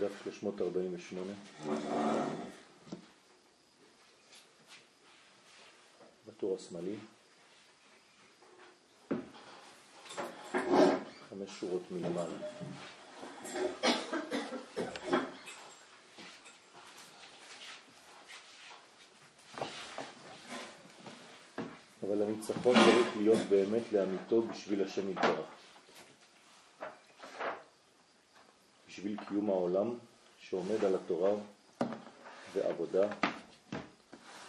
בדף 348. בטור השמאלי. חמש שורות מלמעלה. אבל הניצחון צריך להיות באמת לאמיתו בשביל השם יתברך. בשביל קיום העולם שעומד על התורה ועבודה,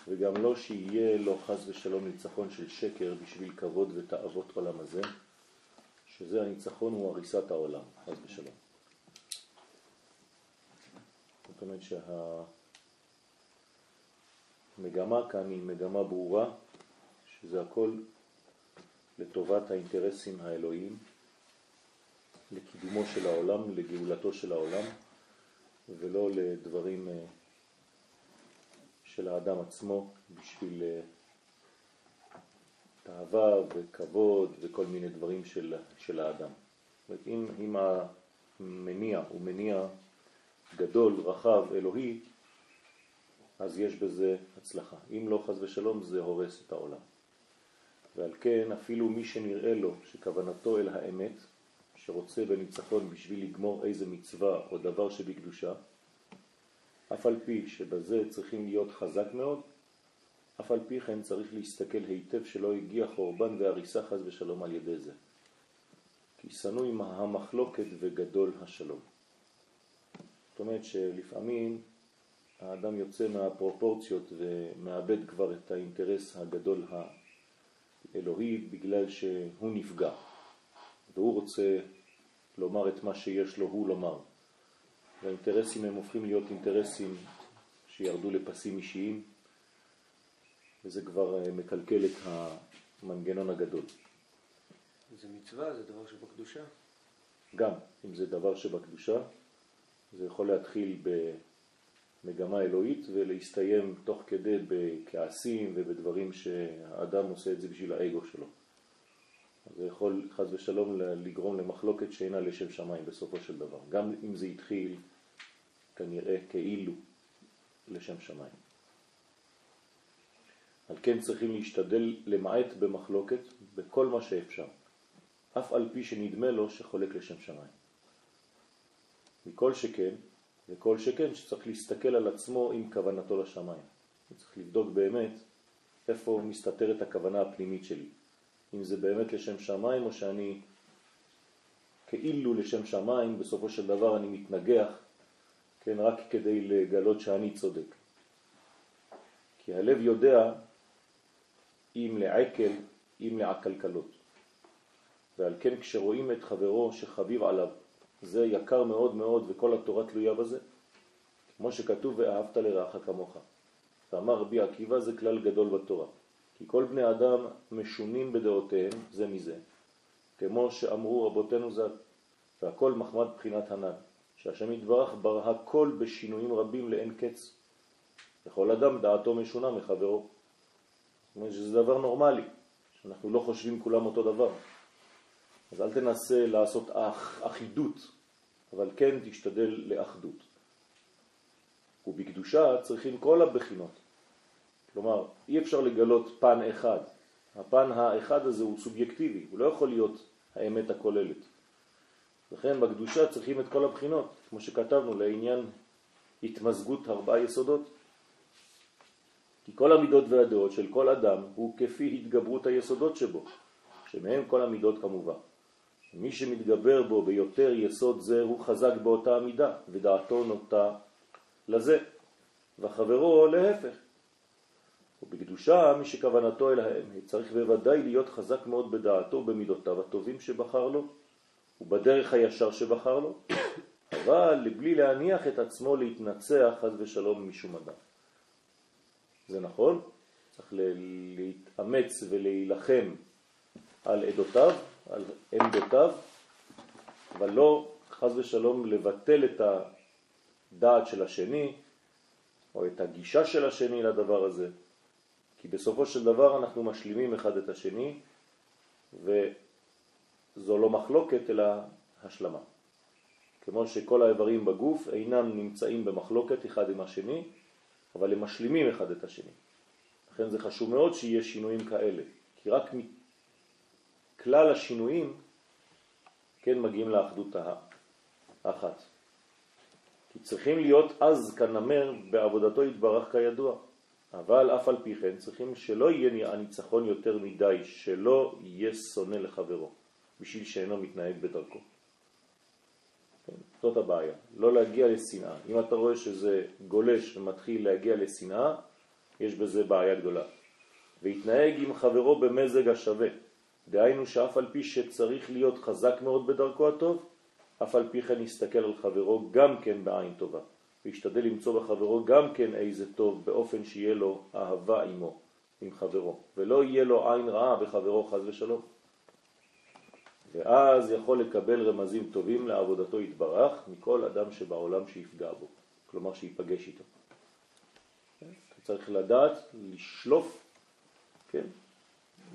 וגם לא שיהיה לו חז ושלום ניצחון של שקר בשביל כבוד ותאוות עולם הזה, שזה הניצחון הוא הריסת העולם, חז ושלום. זאת אומרת שהמגמה כאן היא מגמה ברורה, שזה הכל לטובת האינטרסים האלוהיים, לקידומו של העולם, לגאולתו של העולם, ולא לדברים אה, של האדם עצמו בשביל אה, תאווה וכבוד וכל מיני דברים של, של האדם. זאת אם, אם המניע הוא מניע גדול, רחב, אלוהי, אז יש בזה הצלחה. אם לא חז ושלום זה הורס את העולם. ועל כן אפילו מי שנראה לו שכוונתו אל האמת, שרוצה בניצחון בשביל לגמור איזה מצווה או דבר שבקדושה, אף על פי שבזה צריכים להיות חזק מאוד, אף על פי כן צריך להסתכל היטב שלא הגיע חורבן והריסה חז ושלום על ידי זה. כי שנוא עם המחלוקת וגדול השלום. זאת אומרת שלפעמים האדם יוצא מהפרופורציות ומאבד כבר את האינטרס הגדול האלוהי בגלל שהוא נפגע והוא רוצה לומר את מה שיש לו הוא לומר. והאינטרסים הם הופכים להיות אינטרסים שירדו לפסים אישיים וזה כבר אה, מקלקל את המנגנון הגדול. זה מצווה, זה דבר שבקדושה? גם, אם זה דבר שבקדושה, זה יכול להתחיל במגמה אלוהית ולהסתיים תוך כדי בכעסים ובדברים שהאדם עושה את זה בשביל האגו שלו. זה יכול חז ושלום לגרום למחלוקת שאינה לשם שמיים בסופו של דבר, גם אם זה התחיל כנראה כאילו לשם שמיים. על כן צריכים להשתדל למעט במחלוקת בכל מה שאפשר, אף על פי שנדמה לו שחולק לשם שמיים. מכל שכן, וכל שכן שצריך להסתכל על עצמו עם כוונתו לשמיים. צריך לבדוק באמת איפה מסתתרת הכוונה הפנימית שלי. אם זה באמת לשם שמיים או שאני כאילו לשם שמיים, בסופו של דבר אני מתנגח, כן, רק כדי לגלות שאני צודק. כי הלב יודע אם לעקל, אם לעקלקלות. ועל כן כשרואים את חברו שחביב עליו, זה יקר מאוד מאוד וכל התורה תלויה בזה, כמו שכתוב ואהבת לרעך כמוך. ואמר רבי עקיבא זה כלל גדול בתורה. כי כל בני אדם משונים בדעותיהם זה מזה, כמו שאמרו רבותינו ז"ל, והכל מחמד בחינת הנ"ל, שהשם יתברך ברא הכל בשינויים רבים לאין קץ. לכל אדם דעתו משונה מחברו. זאת אומרת שזה דבר נורמלי, שאנחנו לא חושבים כולם אותו דבר. אז אל תנסה לעשות אח, אחידות, אבל כן תשתדל לאחדות. ובקדושה צריכים כל הבחינות. כלומר, אי אפשר לגלות פן אחד. הפן האחד הזה הוא סובייקטיבי, הוא לא יכול להיות האמת הכוללת. לכן בקדושה צריכים את כל הבחינות, כמו שכתבנו, לעניין התמזגות ארבעה יסודות. כי כל המידות והדעות של כל אדם הוא כפי התגברות היסודות שבו, שמהם כל המידות כמובן. מי שמתגבר בו ביותר יסוד זה הוא חזק באותה המידה, ודעתו נוטה לזה, וחברו להפך. ובקדושה מי שכוונתו אל האמת צריך בוודאי להיות חזק מאוד בדעתו במידותיו הטובים שבחר לו ובדרך הישר שבחר לו, אבל לבלי להניח את עצמו להתנצח חז ושלום משום אדם. זה נכון, צריך להתאמץ ולהילחם על עדותיו, על עמדותיו, אבל לא חז ושלום לבטל את הדעת של השני או את הגישה של השני לדבר הזה. כי בסופו של דבר אנחנו משלימים אחד את השני, וזו לא מחלוקת אלא השלמה. כמו שכל האיברים בגוף אינם נמצאים במחלוקת אחד עם השני, אבל הם משלימים אחד את השני. לכן זה חשוב מאוד שיהיה שינויים כאלה, כי רק מכלל השינויים כן מגיעים לאחדות האחת. כי צריכים להיות אז כנמר בעבודתו יתברך כידוע. אבל אף על פי כן צריכים שלא יהיה הניצחון יותר מדי, שלא יהיה שונא לחברו, בשביל שאינו מתנהג בדרכו. כן, זאת הבעיה, לא להגיע לשנאה. אם אתה רואה שזה גולש ומתחיל להגיע לשנאה, יש בזה בעיה גדולה. והתנהג עם חברו במזג השווה. דהיינו שאף על פי שצריך להיות חזק מאוד בדרכו הטוב, אף על פי כן יסתכל על חברו גם כן בעין טובה. וישתדל למצוא בחברו גם כן איזה טוב באופן שיהיה לו אהבה עמו, עם חברו, ולא יהיה לו עין רעה בחברו חז ושלום. ואז יכול לקבל רמזים טובים לעבודתו יתברך מכל אדם שבעולם שיפגע בו, כלומר שיפגש איתו. אתה צריך לדעת לשלוף, כן?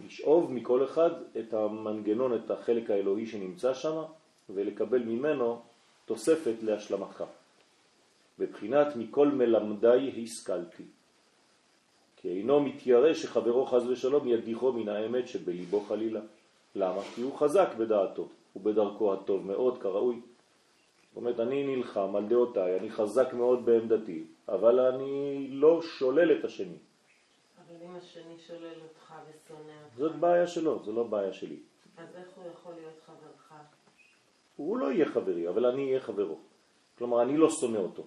לשאוב מכל אחד את המנגנון, את החלק האלוהי שנמצא שם, ולקבל ממנו תוספת להשלמתך. בבחינת מכל מלמדי השכלתי. כי אינו מתיירא שחברו חז ושלום ידיחו מן האמת שבליבו חלילה. למה? כי הוא חזק בדעתו, ובדרכו הטוב מאוד כראוי. זאת אומרת, אני נלחם על דעותיי, אני חזק מאוד בעמדתי, אבל אני לא שולל את השני. אבל אם השני שולל אותך ושונא אותך... זאת בעיה שלו, זו לא בעיה שלי. אז איך הוא יכול להיות חברך? הוא לא יהיה חברי, אבל אני אהיה חברו. כלומר, אני לא שונא אותו.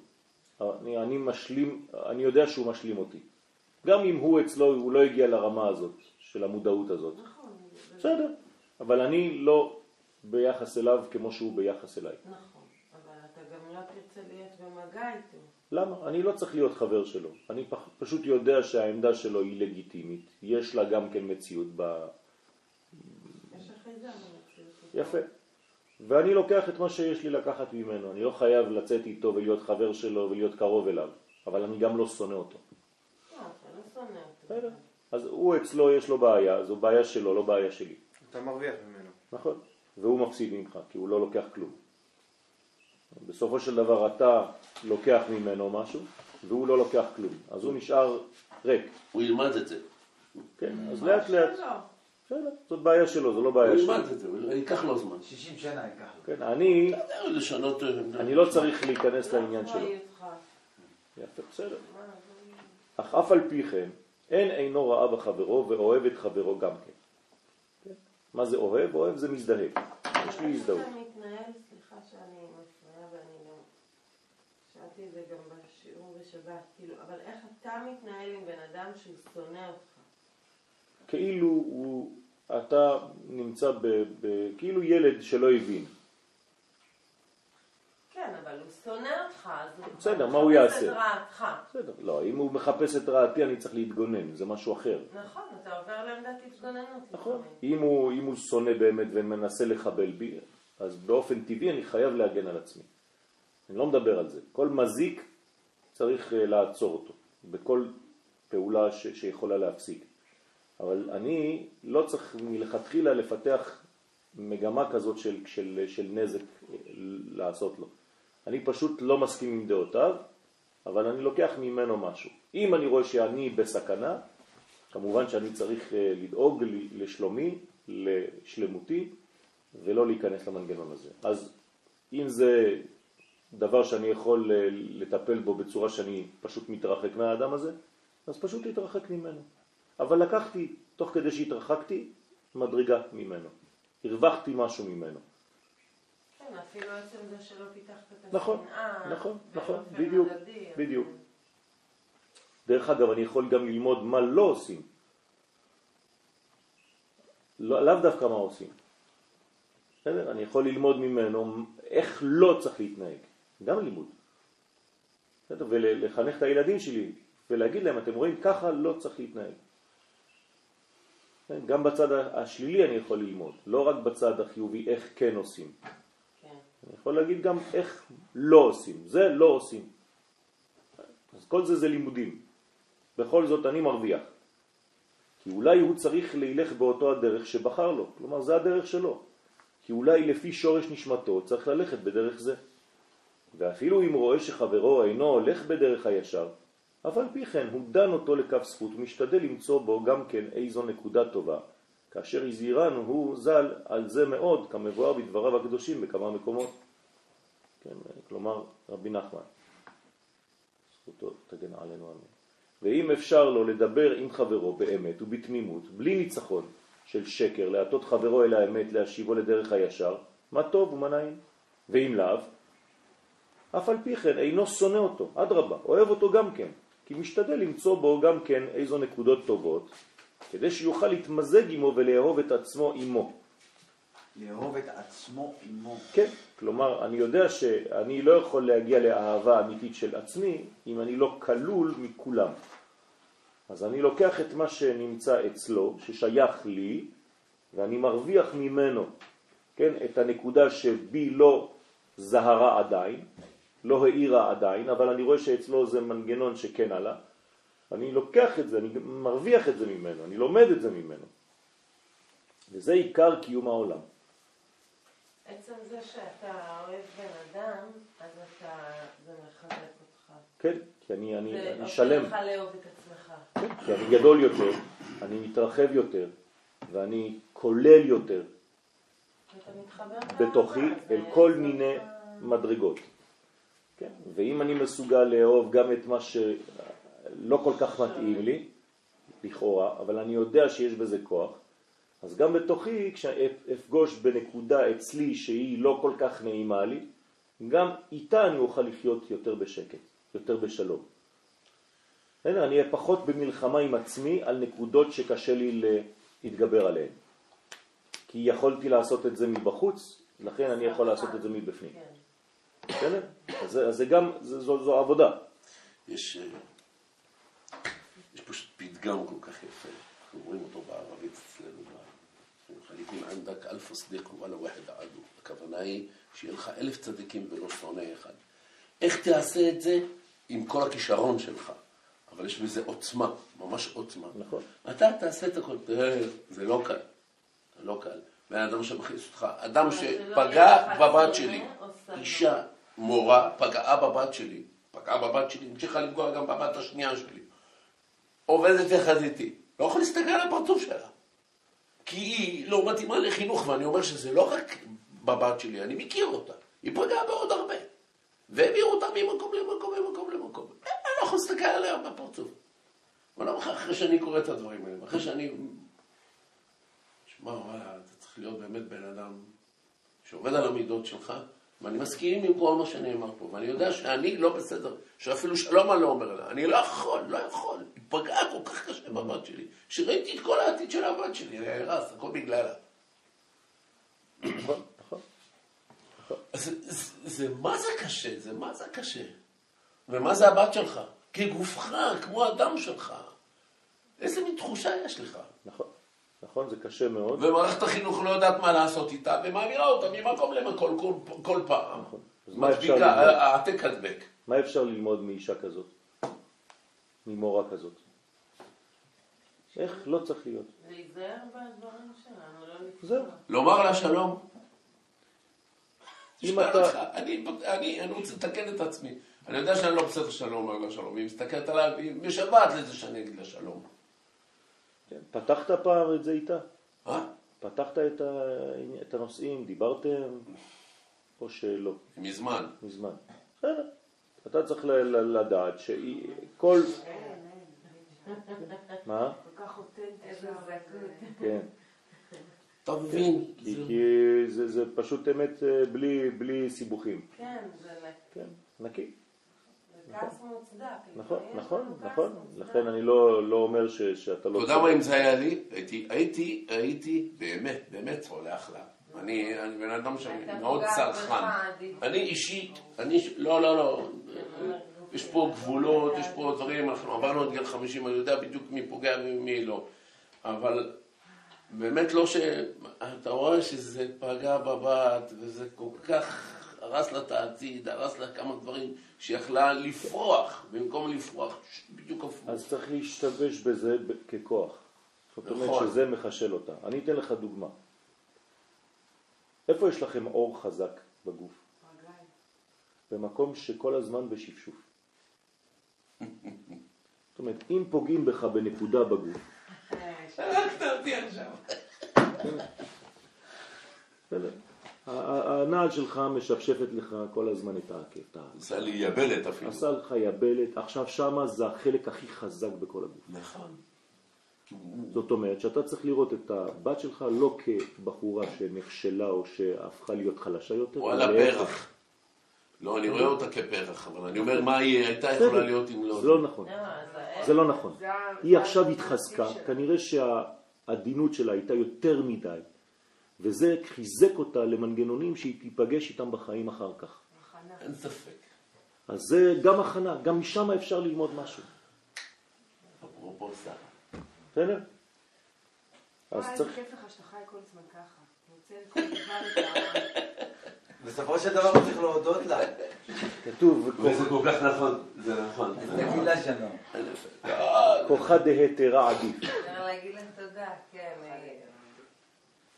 אני, אני משלים, אני יודע שהוא משלים אותי. גם אם הוא אצלו, הוא לא הגיע לרמה הזאת, של המודעות הזאת. נכון. בסדר, אבל אני לא ביחס אליו כמו שהוא ביחס אליי. נכון, אבל אתה גם לא תרצה להיות במגע איתו. למה? אני לא צריך להיות חבר שלו. אני פשוט יודע שהעמדה שלו היא לגיטימית. יש לה גם כן מציאות ב... יש אחיזה במציאות. יפה. ואני לוקח את מה שיש לי לקחת ממנו. אני לא חייב לצאת איתו ולהיות חבר שלו ולהיות קרוב אליו, אבל אני גם לא שונא אותו. לא, אתה לא. בסדר. אז הוא אצלו יש לו בעיה, זו בעיה שלו, לא בעיה שלי. אתה מרוויח ממנו. נכון. והוא מפסיד ממך, כי הוא לא לוקח כלום. בסופו של דבר אתה לוקח ממנו משהו, והוא לא לוקח כלום. אז הוא נשאר ריק. הוא ילמד את זה. כן, אז לאט לאט. בסדר, זאת בעיה שלו, זו לא בעיה הוא שלי. ילמד את זה, הוא ייקח לו זמן. 60 שנה ייקח לו. כן, אני. אה, אני לא צריך להיכנס לעניין שלו. יפה, בסדר. אך אף על פי כן, אין אינו רעה בחברו ואוהב את חברו גם כן. כן. מה זה אוהב? אוהב זה מזדהה. יש לי הזדהות. איך אתה מתנהל, סליחה שאני מפריעה ואני גם... שאלתי את זה גם בשיעור בשבת, כאילו, אבל איך אתה מתנהל עם בן אדם שהוא שונא אותך? כאילו הוא, אתה נמצא ב, ב... כאילו ילד שלא הבין. כן, אבל הוא שונא אותך, אז הוא... הוא מחפש? את רעתך. בסדר, לא, אם הוא מחפש את רעתי אני צריך להתגונן, זה משהו אחר. נכון, אתה עובר לעמדת התגוננות. נכון. אם הוא, אם הוא שונא באמת ומנסה לחבל בי, אז באופן טבעי אני חייב להגן על עצמי. אני לא מדבר על זה. כל מזיק צריך אה, לעצור אותו, בכל פעולה ש, שיכולה להפסיק. אבל אני לא צריך מלכתחילה לפתח מגמה כזאת של, של, של נזק אה, לעשות לו. אני פשוט לא מסכים עם דעותיו, אבל אני לוקח ממנו משהו. אם אני רואה שאני בסכנה, כמובן שאני צריך אה, לדאוג לשלומי, לשלמותי, ולא להיכנס למנגנון הזה. אז אם זה דבר שאני יכול אה, לטפל בו בצורה שאני פשוט מתרחק מהאדם הזה, אז פשוט להתרחק ממנו. אבל לקחתי, תוך כדי שהתרחקתי, מדרגה ממנו. הרווחתי משהו ממנו. כן, אפילו עצם זה שלא פיתחת את נכון, השנאה. נכון, נכון, באופן בדיוק, בדיוק. דרך אגב, אני יכול גם ללמוד מה לא עושים. לא, לאו דווקא מה עושים. בסדר? אני יכול ללמוד ממנו איך לא צריך להתנהג. גם לימוד. בסדר? ולחנך את הילדים שלי ולהגיד להם, אתם רואים, ככה לא צריך להתנהג. כן? גם בצד השלילי אני יכול ללמוד, לא רק בצד החיובי, איך כן עושים. כן. אני יכול להגיד גם איך לא עושים. זה לא עושים. אז כל זה זה לימודים. בכל זאת אני מרוויח. כי אולי הוא צריך להילך באותו הדרך שבחר לו. כלומר, זה הדרך שלו. כי אולי לפי שורש נשמתו צריך ללכת בדרך זה. ואפילו אם רואה שחברו אינו הולך בדרך הישר, אף על פי כן הוא דן אותו לכף זכות ומשתדל למצוא בו גם כן איזו נקודה טובה, כאשר הזהירנו הוא ז"ל על זה מאוד, כמבואר בדבריו הקדושים בכמה מקומות. כן, כלומר, רבי נחמן, זכותו תגן עלינו אמן. ואם אפשר לו לדבר עם חברו באמת ובתמימות, בלי ניצחון של שקר, להטות חברו אל האמת, להשיבו לדרך הישר, מה טוב ומה נעים. ואם לאו, אף על פי כן אינו שונא אותו, אדרבה, אוהב אותו גם כן, כי משתדל למצוא בו גם כן איזו נקודות טובות, כדי שיוכל להתמזג עמו ולאהוב את עצמו עמו. לאהוב את עצמו עמו. כן, כלומר, אני יודע שאני לא יכול להגיע לאהבה אמיתית של עצמי אם אני לא כלול מכולם. אז אני לוקח את מה שנמצא אצלו, ששייך לי, ואני מרוויח ממנו, כן, את הנקודה שבי לא זהרה עדיין, לא העירה עדיין, אבל אני רואה שאצלו זה מנגנון שכן עלה. אני לוקח את זה, אני מרוויח את זה ממנו, אני לומד את זה ממנו. וזה עיקר קיום העולם. עצם זה שאתה אוהב בן אדם, אז אתה, זה מחזק אותך. כן, כי אני, אני, זה אני עושה שלם, לך לאהוב את עצמך. כן, כי אני גדול יותר, אני מתרחב יותר, ואני כולל יותר בתוכי זה- אל כל זה מיני מדרגות. כן? ואם אני מסוגל לאהוב גם את מה שלא כל כך מתאים לי, לכאורה, אבל אני יודע שיש בזה כוח, אז גם בתוכי, כשאפגוש בנקודה אצלי שהיא לא כל כך נעימה לי, גם איתה אני אוכל לחיות יותר בשקט, יותר בשלום. הנה, אני אהיה פחות במלחמה עם עצמי על נקודות שקשה לי להתגבר עליהן. כי יכולתי לעשות את זה מבחוץ, לכן אני יכול לעשות את זה מבפנים. כן. בסדר? אז זה- גם, זה- זו עבודה. יש, אה, יש פשוט פתגם כל כך יפה, אנחנו רואים אותו בערבית אצלנו, חליקים ענדק אלף סדיק וואלה ואחד עדו. הכוונה היא שיהיה לך אלף צדיקים ולא שונא אחד. איך תעשה את זה? עם כל הכישרון שלך. אבל יש בזה עוצמה, ממש עוצמה. נכון. אתה תעשה את הכל, תראה, זה לא קל. זה לא קל. בן אדם שמכניס אותך, אדם לא שפגע בבת שלי? אישה, מורה, פגעה בבת שלי, פגעה בבת שלי, המשיכה לפגוע גם בבת השנייה שלי. עובדת יחד איתי, לא יכול להסתכל על הפרצוף שלה. כי היא לא מתאימה לחינוך, ואני אומר שזה לא רק בבת שלי, אני מכיר אותה. היא פגעה בעוד הרבה. והעבירו אותה ממקום למקום, ממקום למקום. אני לא יכול להסתכל עליה בפרצוף. אבל לא אחרי שאני קורא את הדברים האלה, אחרי שאני... שמע, וואלה, אתה צריך להיות באמת בן אדם שעובד על המידות שלך, ואני מסכים עם כל מה שנאמר פה, ואני יודע שאני לא בסדר, שאפילו שלום אני לא אומר לה, אני לא יכול, לא יכול. היא פגעה כל כך קשה בבת שלי, שראיתי את כל העתיד של הבת שלי, נהרס, הכל בגללה. זה, זה מה זה קשה, זה מה זה קשה. ומה זה הבת שלך? כגופך, כמו הדם שלך. איזה מין תחושה יש לך? נכון, נכון, זה קשה מאוד. ומערכת החינוך לא יודעת מה לעשות איתה, ומעבירה אותה ממקום למקום כל, כל פעם. נכון. אז מה אפשר מדביקה, ללמוד? העתק הדבק. מה אפשר ללמוד מאישה כזאת? ממורה כזאת? איך לא צריך להיות? להיזהר בדברים שלנו, לא. זהו. לומר לה שלום. אם אתה- אני, אני, אני רוצה לתקן את עצמי. אני יודע שאני לא בסדר שאני לא אומר לה שלום. היא מסתכלת עליי, היא משוועת לזה שאני אגיד לה שלום. כן. פתחת פעם את זה איתה? אה? פתחת את, ה... את הנושאים, דיברתם, או שלא, מזמן. מזמן. בסדר. אתה צריך ל- ל- לדעת שכל... מה? כל כך אותנטי. איזה. כן. תבין. כי, זה- כי זה, זה פשוט אמת אה, בלי, בלי סיבוכים. כן, זה כן, נקי. נכון, נכון, נכון. לכן אני לא, לא אומר ש, שאתה לא... אתה יודע מה אם זה היה לי? הייתי, הייתי, הייתי באמת, באמת סולח לה. אני, אני בן אדם שאני אתה מאוד פוגעת צרכן. אני אישית, אני, לא, לא, לא. יש פה גבולות, יש פה דברים, אנחנו עברנו את גיל 50, אני יודע בדיוק מי פוגע ומי לא. אבל באמת לא ש... אתה רואה שזה פגע בבת, וזה כל כך הרס לה את העתיד, הרס לה כמה דברים שיכלה לפרוח, במקום לפרוח, בדיוק הפוך. אז צריך להשתמש בזה ככוח. זאת אומרת נכון. שזה מחשל אותה. אני אתן לך דוגמה. איפה יש לכם אור חזק בגוף? רגליים. במקום שכל הזמן בשפשוף. זאת אומרת, אם פוגעים בך בנקודה בגוף, הרגת אותי עכשיו. הנעל שלך משפשפת לך כל הזמן את העקב, עשה לי יבלת אפילו. עשה לך יבלת, עכשיו שמה זה החלק הכי חזק בכל הגוף. נכון. זאת אומרת שאתה צריך לראות את הבת שלך לא כבחורה שנכשלה או שהפכה להיות חלשה יותר, או על. הפרח. לא, אני רואה אותה כפרח, אבל אני אומר מה היא הייתה. יכולה להיות אם לא... זה לא נכון. לא, זה לא נכון. היא עכשיו התחזקה. כנראה שהעדינות שלה הייתה יותר מדי, וזה חיזק אותה למנגנונים שהיא תיפגש איתם בחיים אחר כך. הכנה. אין ספק. אז זה גם הכנה, גם משם אפשר ללמוד משהו. אפרופו שרה. בסדר? אז צריך... איזה כיף לך שאתה חי כל הזמן ככה. בסופו של דבר הוא צריך להודות לה. כתוב, וזה כל כך נכון, זה נכון. תגיד לה שלום. כוחה דהתרה עדיף, אפשר להגיד להם תודה, כן. אה,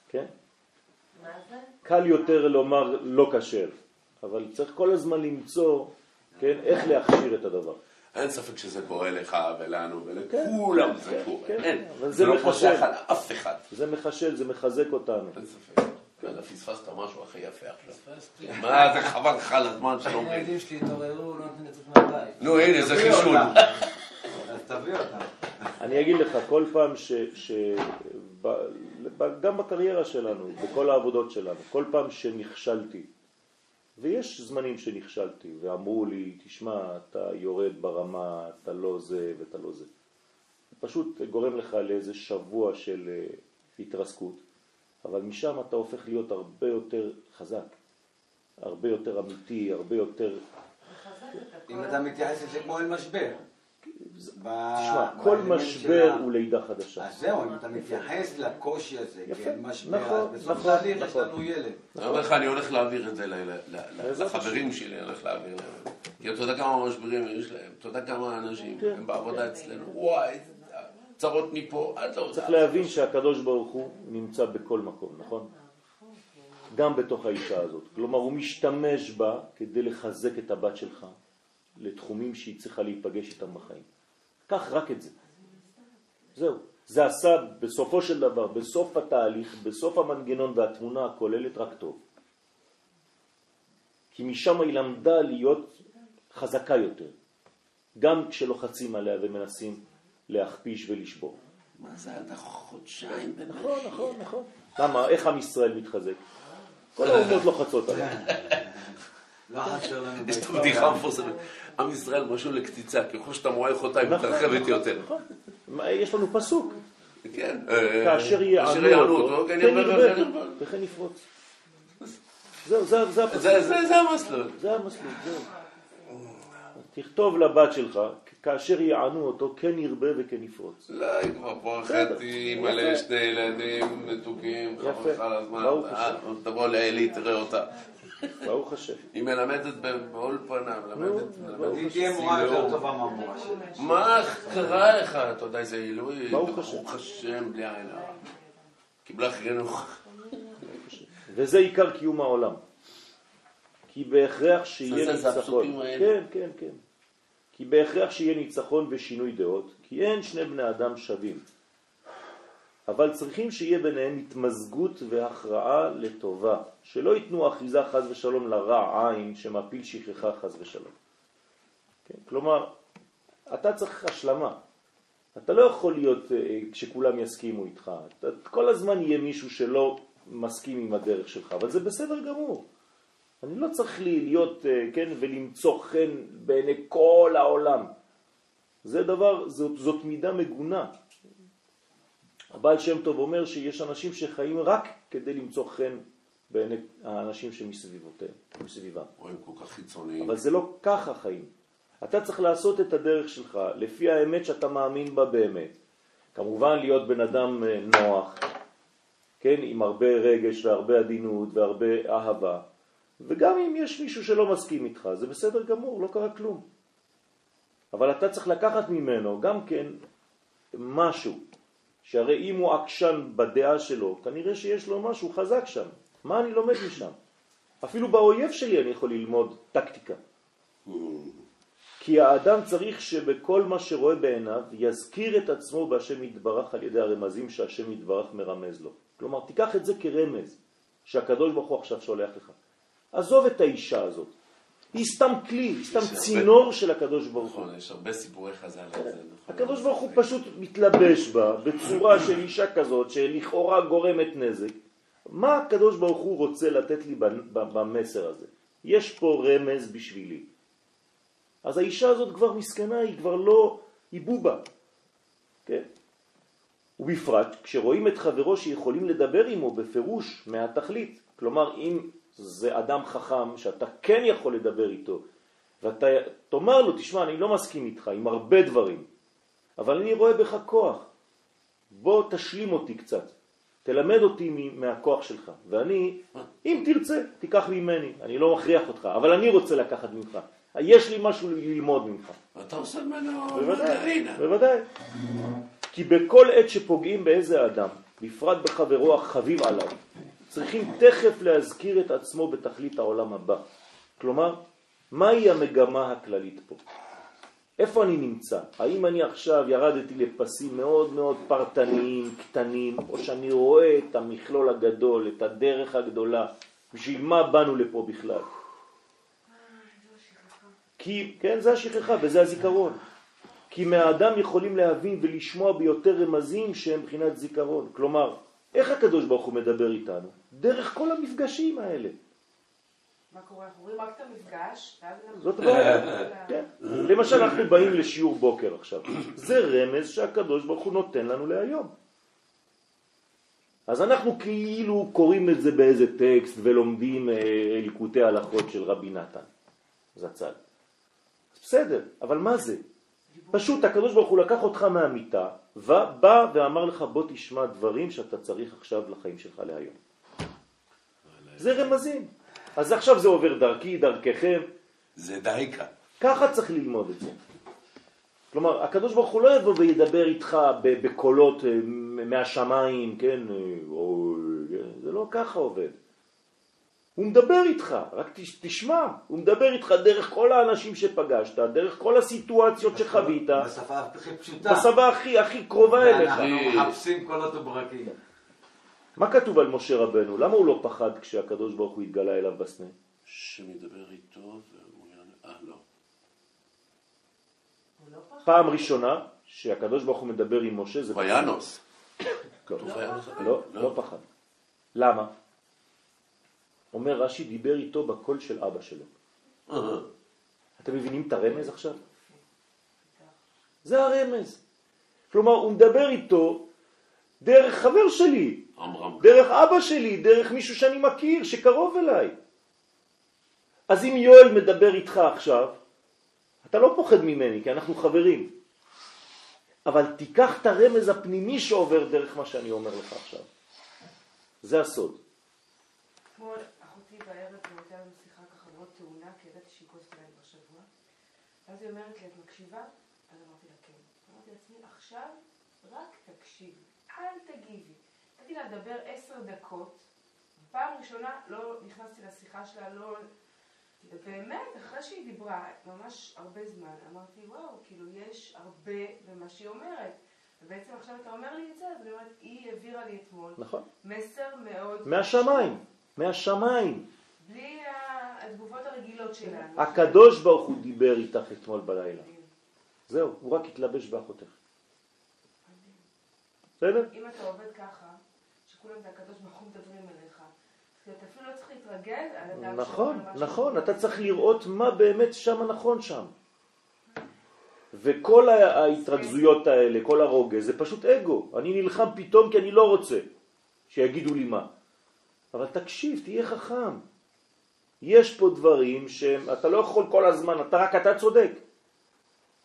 כן? קל יותר לומר לא כשר, אבל צריך כל הזמן למצוא, כן, איך להכשיר את הדבר. אין ספק שזה קורה לך ולנו ולכולם זה כן, קורה. כן, אין. זה לא. פוסח על אף אחד. זה מחשל, זה מחזק אותנו. אין ספק. יאללה, פספסת משהו הכי יפה עכשיו. מה זה חבל לך על הזמן שלא מבין. הילדים שלי התעוררו, לא נותנים לצאת מהבית. נו הנה זה חישול. אז תביא אותה. אני אגיד לך, כל פעם ש... גם בקריירה שלנו, בכל העבודות שלנו, כל פעם שנכשלתי, ויש זמנים שנכשלתי, ואמרו לי, תשמע, אתה יורד ברמה, אתה לא זה ואתה לא זה. פשוט גורם לך לאיזה שבוע של אה, התרסקות, אבל משם אתה הופך להיות הרבה יותר חזק, הרבה יותר אמיתי, הרבה יותר... אם אתה מתייחס לזה כמו אל משבר. תשמע, כל משבר הוא לידה חדשה. אז זהו, אם אתה מתייחס לקושי הזה יפה. כאל משבר, נכון, אז בסוף נכון, תהליך יש נכון. לנו ילד. אני אומר לך, אני הולך להעביר את זה בעזרת לחברים שלי, אני הולך להעביר להם. כי אתה יודע כמה משברים יש להם, אתה יודע כמה אנשים כן. הם בעבודה אצלנו, וואי, צרות מפה עד לא צריך להבין שהקדוש ברוך הוא נמצא בכל מקום, נכון? גם בתוך האישה הזאת. כלומר, הוא משתמש בה כדי לחזק את הבת שלך לתחומים שהיא צריכה להיפגש איתם בחיים. קח רק את זה. זהו. זה עשה בסופו של דבר, בסוף התהליך, בסוף המנגנון והתמונה הכוללת רק טוב. כי משם היא למדה להיות חזקה יותר, גם כשלוחצים עליה ומנסים להכפיש ולשבור. מה זה עד החודשיים נכון, נכון, נכון. למה? איך עם ישראל מתחזק? כל האומות לוחצות עליו. לא חסר לנו יש את. הבדיחה המפורסמת, עם ישראל משול לקציצה, ככל שאתה מועל חוטיים נכון, מתרחבת נכון, יותר. נכון. יש לנו פסוק, כן. כאשר יענו אותו, כן כן ירבה וכן ירבה. וכן יפרוץ. זהו, זה הפסוק. זה- המסלול. זה המסלול, זהו. תכתוב לבת שלך, כאשר יענו אותו, כן ירבה וכן יפרוץ. לא, היא כבר פה. מלא שני ילדים מתוקים. חבל לך על הזמן. אה. תבוא לעלי, תראה אותה. ברוך השם. היא מלמדת באולפנה, מלמדת, מלמדת. היא תהיה מורה יותר. טובה מהמורה שלה. מה קרה לך? אתה יודע איזה עילוי? ברוך השם. ברוך השם, בלי עין הרע. קיבלה חינוך. וזה עיקר קיום העולם. כי בהכרח שיהיה ניצחון. כן, כן, כן. כי בהכרח שיהיה ניצחון ושינוי דעות, כי אין שני בני אדם שווים. אבל צריכים שיהיה ביניהם התמזגות והכרעה לטובה, שלא ייתנו אחיזה חז ושלום לרע עין שמפיל שכחה חז ושלום. כן? כלומר, אתה צריך השלמה. אתה לא יכול להיות אה, כשכולם יסכימו איתך. אתה, כל הזמן יהיה מישהו שלא מסכים עם הדרך שלך, אבל זה בסדר גמור. אני לא צריך להיות, אה, כן, ולמצוא חן בעיני כל העולם. זה דבר, זאת, זאת מידה מגונה. הבעל שם טוב אומר שיש אנשים שחיים רק כדי למצוא חן בעיני האנשים שמסביבותיהם, מסביבם. רואים כל כך חיצוניים. אבל זה לא ככה חיים. אתה צריך לעשות את הדרך שלך לפי האמת שאתה מאמין בה באמת. כמובן להיות בן אדם אה, נוח, כן, עם הרבה רגש והרבה עדינות והרבה אהבה. וגם אם יש מישהו שלא מסכים איתך, זה בסדר גמור, לא קרה כלום. אבל אתה צריך לקחת ממנו גם כן משהו, שהרי אם הוא עקשן בדעה שלו, כנראה שיש לו משהו חזק שם. מה אני לומד משם? אפילו באויב שלי אני יכול ללמוד טקטיקה. כי האדם צריך שבכל מה שרואה בעיניו יזכיר את עצמו בהשם יתברך על ידי הרמזים שהשם יתברך מרמז לו. כלומר, תיקח את זה כרמז שהקדוש ברוך הוא עכשיו שולח לך. עזוב את האישה הזאת. היא סתם כלי, היא סתם הרבה- צינור של הקדוש ברוך הוא. נכון, יש הרבה סיפורי חז"ל על זה. נכון. הקדוש ברוך הוא פשוט מתלבש בה בצורה של אישה כזאת שלכאורה גורמת נזק. מה הקדוש ברוך הוא רוצה לתת לי במסר הזה? יש פה רמז בשבילי. אז האישה הזאת כבר מסכנה, היא כבר לא, היא בובה. כן? ובפרט כשרואים את חברו שיכולים לדבר עמו בפירוש מהתכלית. כלומר, אם זה אדם חכם שאתה כן יכול לדבר איתו, ואתה תאמר לו, תשמע, אני לא מסכים איתך עם הרבה דברים, אבל אני רואה בך כוח. בוא תשלים אותי קצת. תלמד אותי מהכוח שלך. ואני, אם תרצה, תיקח ממני. אני לא מכריח אותך, אבל אני רוצה לקחת ממך. יש לי משהו ללמוד ממך. אתה עושה ממנו בוודאי. בוודאי. כי בכל עת שפוגעים באיזה אדם, בפרט בחברו החביב עליו, צריכים תכף להזכיר את עצמו בתכלית העולם הבא. כלומר, מהי המגמה הכללית פה? איפה אני נמצא? האם אני עכשיו ירדתי לפסים מאוד מאוד פרטניים, קטנים, או שאני רואה את המכלול הגדול, את הדרך הגדולה, בשביל מה באנו לפה בכלל? כי, כן, זה השכחה וזה הזיכרון. כי מהאדם יכולים להבין ולשמוע ביותר רמזים שהם מבחינת זיכרון. כלומר, איך הקדוש ברוך הוא מדבר איתנו? דרך כל המפגשים האלה. מה קורה? אנחנו רואים רק את המפגש, ואז אנחנו... זאת הבעיה. כן. למשל, אנחנו באים לשיעור בוקר עכשיו. זה רמז שהקדוש ברוך הוא נותן לנו להיום. אז אנחנו כאילו קוראים את זה באיזה טקסט ולומדים אה, ליקוטי הלכות של רבי נתן, זצ"ל. בסדר, אבל מה זה? פשוט הקדוש ברוך הוא לקח אותך מהמיטה, ובא ואמר לך בוא תשמע דברים שאתה צריך עכשיו לחיים שלך להיום. זה רמזים. אז עכשיו זה עובר דרכי, דרככם, זה דייקה. ככה צריך ללמוד את זה. כלומר, הקדוש ברוך הוא לא יבוא וידבר איתך ב- בקולות אה, מהשמיים, כן, אה, או, כן, זה לא ככה עובד. הוא מדבר איתך, רק תש- תשמע, הוא מדבר איתך דרך כל האנשים שפגשת, דרך כל הסיטואציות שחווית, בשפה הכי פשוטה. בשפה הכי הכי קרובה אליך. ואנחנו מחפשים קולות וברקים. מה כתוב על משה רבנו? למה הוא לא פחד כשהקדוש ברוך הוא התגלה אליו בסנה? שמדבר איתו והוא יענה, אה לא. לא. פעם ראשונה שהקדוש ברוך הוא מדבר עם משה זה... ויאנוס. לא. לא, לא פחד. למה? אומר רש"י, דיבר איתו בקול של אבא שלו. אה, אתם מבינים את הרמז עכשיו? זה הרמז. כלומר, הוא מדבר איתו דרך חבר שלי, עמרם. דרך אבא שלי, דרך מישהו שאני מכיר, שקרוב אליי. אז אם יואל מדבר איתך עכשיו, אתה לא פוחד ממני, כי אנחנו חברים. אבל תיקח את הרמז הפנימי שעובר דרך מה שאני אומר לך עכשיו. זה הסוד. אתמול אחותי בערב הייתה לנו שיחה ככה מאוד טעונה, כי ידעתי שהיא כועסת עליי בשבוע. ואז היא אומרת לי, את מקשיבה? אז אמרתי לה, כן. אמרתי לעצמי, עכשיו רק תקשיבי, אל תגיבי. נתתי לה לדבר עשר דקות, פעם ראשונה לא נכנסתי לשיחה שלה, לא... ובאמת, אחרי שהיא דיברה ממש הרבה זמן, אמרתי, וואו, כאילו, יש הרבה במה שהיא אומרת. ובעצם עכשיו אתה אומר לי את זה, אז אני אומרת, היא העבירה לי אתמול נכון. מסר מאוד... מהשמיים, מהשמיים. בלי התגובות הרגילות שלנו. הקדוש ברוך הוא דיבר איתך אתמול בלילה. זהו, הוא רק התלבש באחותך. בסדר? אם אתה עובד ככה, שכולם זה הקדוש ברוך הוא מדברים אליך, אתה אפילו לא צריך להתרגל על אדם נכון. נכון, אתה צריך לראות מה באמת שם נכון שם. וכל ההתרכזויות האלה, כל הרוגז, זה פשוט אגו. אני נלחם פתאום כי אני לא רוצה שיגידו לי מה. אבל תקשיב, תהיה חכם. יש פה דברים שאתה לא יכול כל הזמן, אתה רק אתה צודק.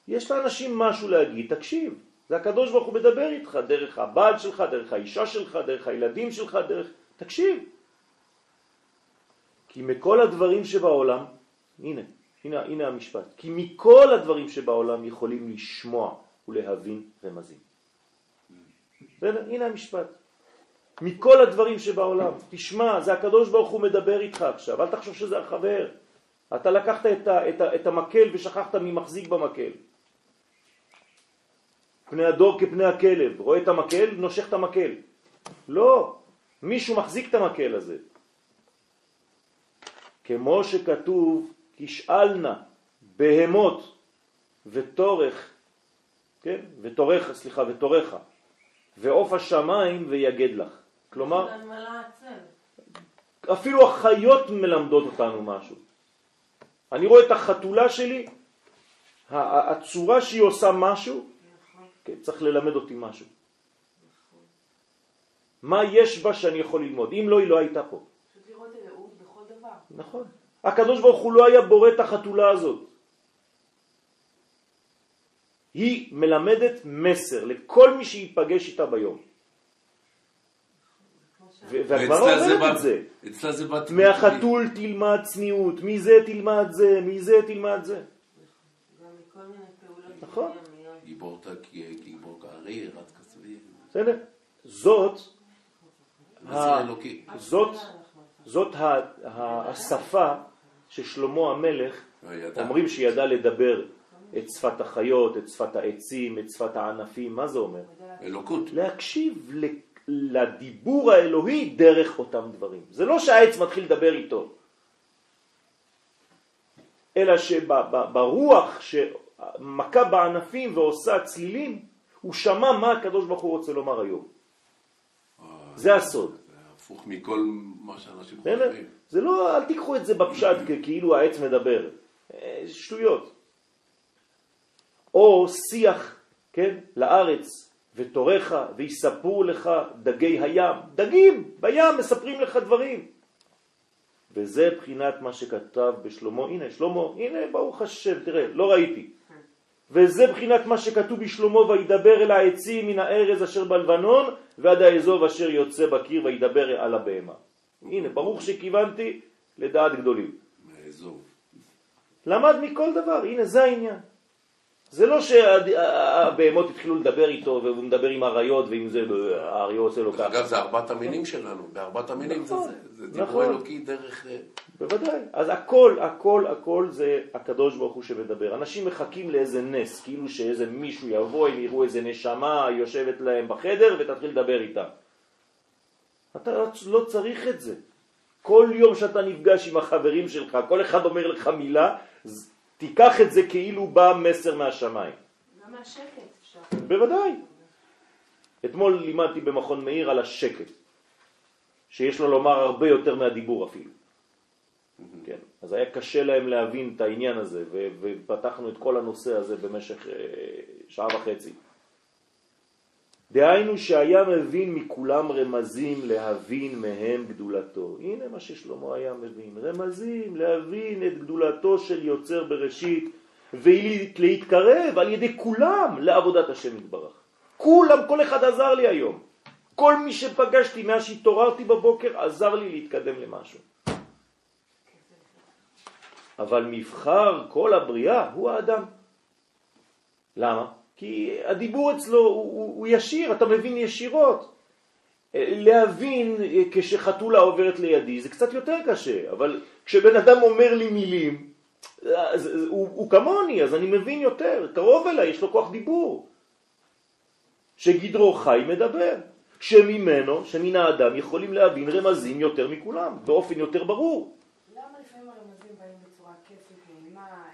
יש לאנשים משהו להגיד, תקשיב. זה הקדוש ברוך הוא מדבר איתך, דרך הבעל שלך, דרך האישה שלך, דרך הילדים שלך, דרך... תקשיב. כי מכל הדברים שבעולם, הנה, הנה, הנה המשפט, כי מכל הדברים שבעולם יכולים לשמוע ולהבין רמזים. בסדר? הנה המשפט. מכל הדברים שבעולם. תשמע, זה הקדוש ברוך הוא מדבר איתך עכשיו, אל תחשוב שזה החבר. אתה לקחת את, ה, את, ה, את המקל ושכחת מי מחזיק במקל. פני הדור כפני הכלב, רואה את המקל, נושך את המקל. לא, מישהו מחזיק את המקל הזה. כמו שכתוב, כשאלנה בהמות ותורך, כן? ותורך, סליחה, ותורך, ועוף השמיים ויגד לך. כלומר, אפילו החיות מלמדות אותנו משהו. אני רואה את החתולה שלי, הצורה שהיא עושה משהו, כן, צריך ללמד אותי משהו. מה יש בה שאני יכול ללמוד? אם לא, היא לא הייתה פה. פשוט לראות אלוהות בכל דבר. נכון. הקדוש ברוך הוא לא היה בורא את החתולה הזאת. היא מלמדת מסר לכל מי שיפגש איתה ביום. והגמרא אומרת את זה. אצלה זה בת... מהחתול תלמד צניעות, מזה תלמד זה, מזה תלמד זה. נכון. יומיומיות. גיבור כארי, ירד כסבי. בסדר? זאת. זאת, זאת השפה ששלמה המלך ידע. אומרים שידע לדבר את שפת החיות, את שפת העצים, את שפת הענפים, מה זה אומר? אלוקות. להקשיב לדיבור האלוהי דרך אותם דברים. זה לא שהעץ מתחיל לדבר איתו, אלא שברוח שמכה בענפים ועושה צלילים, הוא שמע מה הקדוש ברוך הוא רוצה לומר היום. זה הסוד. זה הפוך מכל מה שאנשים? חושבים. זה לא, אל תיקחו את זה בפשט כאילו העץ מדבר. אה, שטויות. או שיח, כן, לארץ, ותורך, ויספרו לך דגי הים. דגים, בים מספרים לך דברים. וזה בחינת מה שכתב בשלמה. הנה, שלמה, הנה, ברוך השם, תראה, לא ראיתי. וזה בחינת מה שכתוב בשלמה, וידבר אל העצים מן הארז אשר בלבנון, ועד האזוב אשר יוצא בקיר, וידבר על הבהמה. הנה, ברוך שכיוונתי לדעת גדולים. מאזוב. למד מכל דבר, הנה זה העניין. זה לא שהבהמות התחילו לדבר איתו והוא מדבר עם אריות ועם זה, האריה עושה לו ככה. אגב, זה ארבעת המינים שלנו. בארבעת המינים זה נכון, זה. זה דיבור נכון. אלוקי דרך... אה, בוודאי. אז הכל, הכל, הכל זה הקדוש ברוך הוא שמדבר. אנשים מחכים לאיזה נס, כאילו שאיזה מישהו יבוא, הם יראו איזה נשמה יושבת להם בחדר ותתחיל לדבר איתה. אתה לא צריך את זה. כל יום שאתה נפגש עם החברים שלך, כל אחד אומר לך מילה, תיקח את זה כאילו בא מסר מהשמיים. גם מהשקט אפשר. בוודאי. אתמול לימדתי במכון מאיר על השקט, שיש לו לומר הרבה יותר מהדיבור אפילו. כן, אז היה קשה להם להבין את העניין הזה, ופתחנו את כל הנושא הזה במשך אה, שעה וחצי. דהיינו שהיה מבין מכולם רמזים להבין מהם גדולתו. הנה מה ששלמה היה מבין, רמזים להבין את גדולתו של יוצר בראשית ולהתקרב על ידי כולם לעבודת השם יתברך. כולם, כל אחד עזר לי היום. כל מי שפגשתי מאז שהתעוררתי בבוקר עזר לי להתקדם למשהו. אבל מבחר כל הבריאה הוא האדם. למה? כי הדיבור אצלו הוא, הוא, הוא ישיר, אתה מבין ישירות. אה, להבין אה, כשחתולה עוברת לידי זה קצת יותר קשה, אבל כשבן אדם אומר לי מילים, אז, אז, הוא, הוא כמוני, אז אני מבין יותר, קרוב אליי, יש לו כוח דיבור. שגדרו חי מדבר, שממנו, שמן האדם, יכולים להבין רמזים יותר מכולם, באופן יותר ברור. למה לפעמים הרמזים באים בצורה כיפית, נעימה, אה,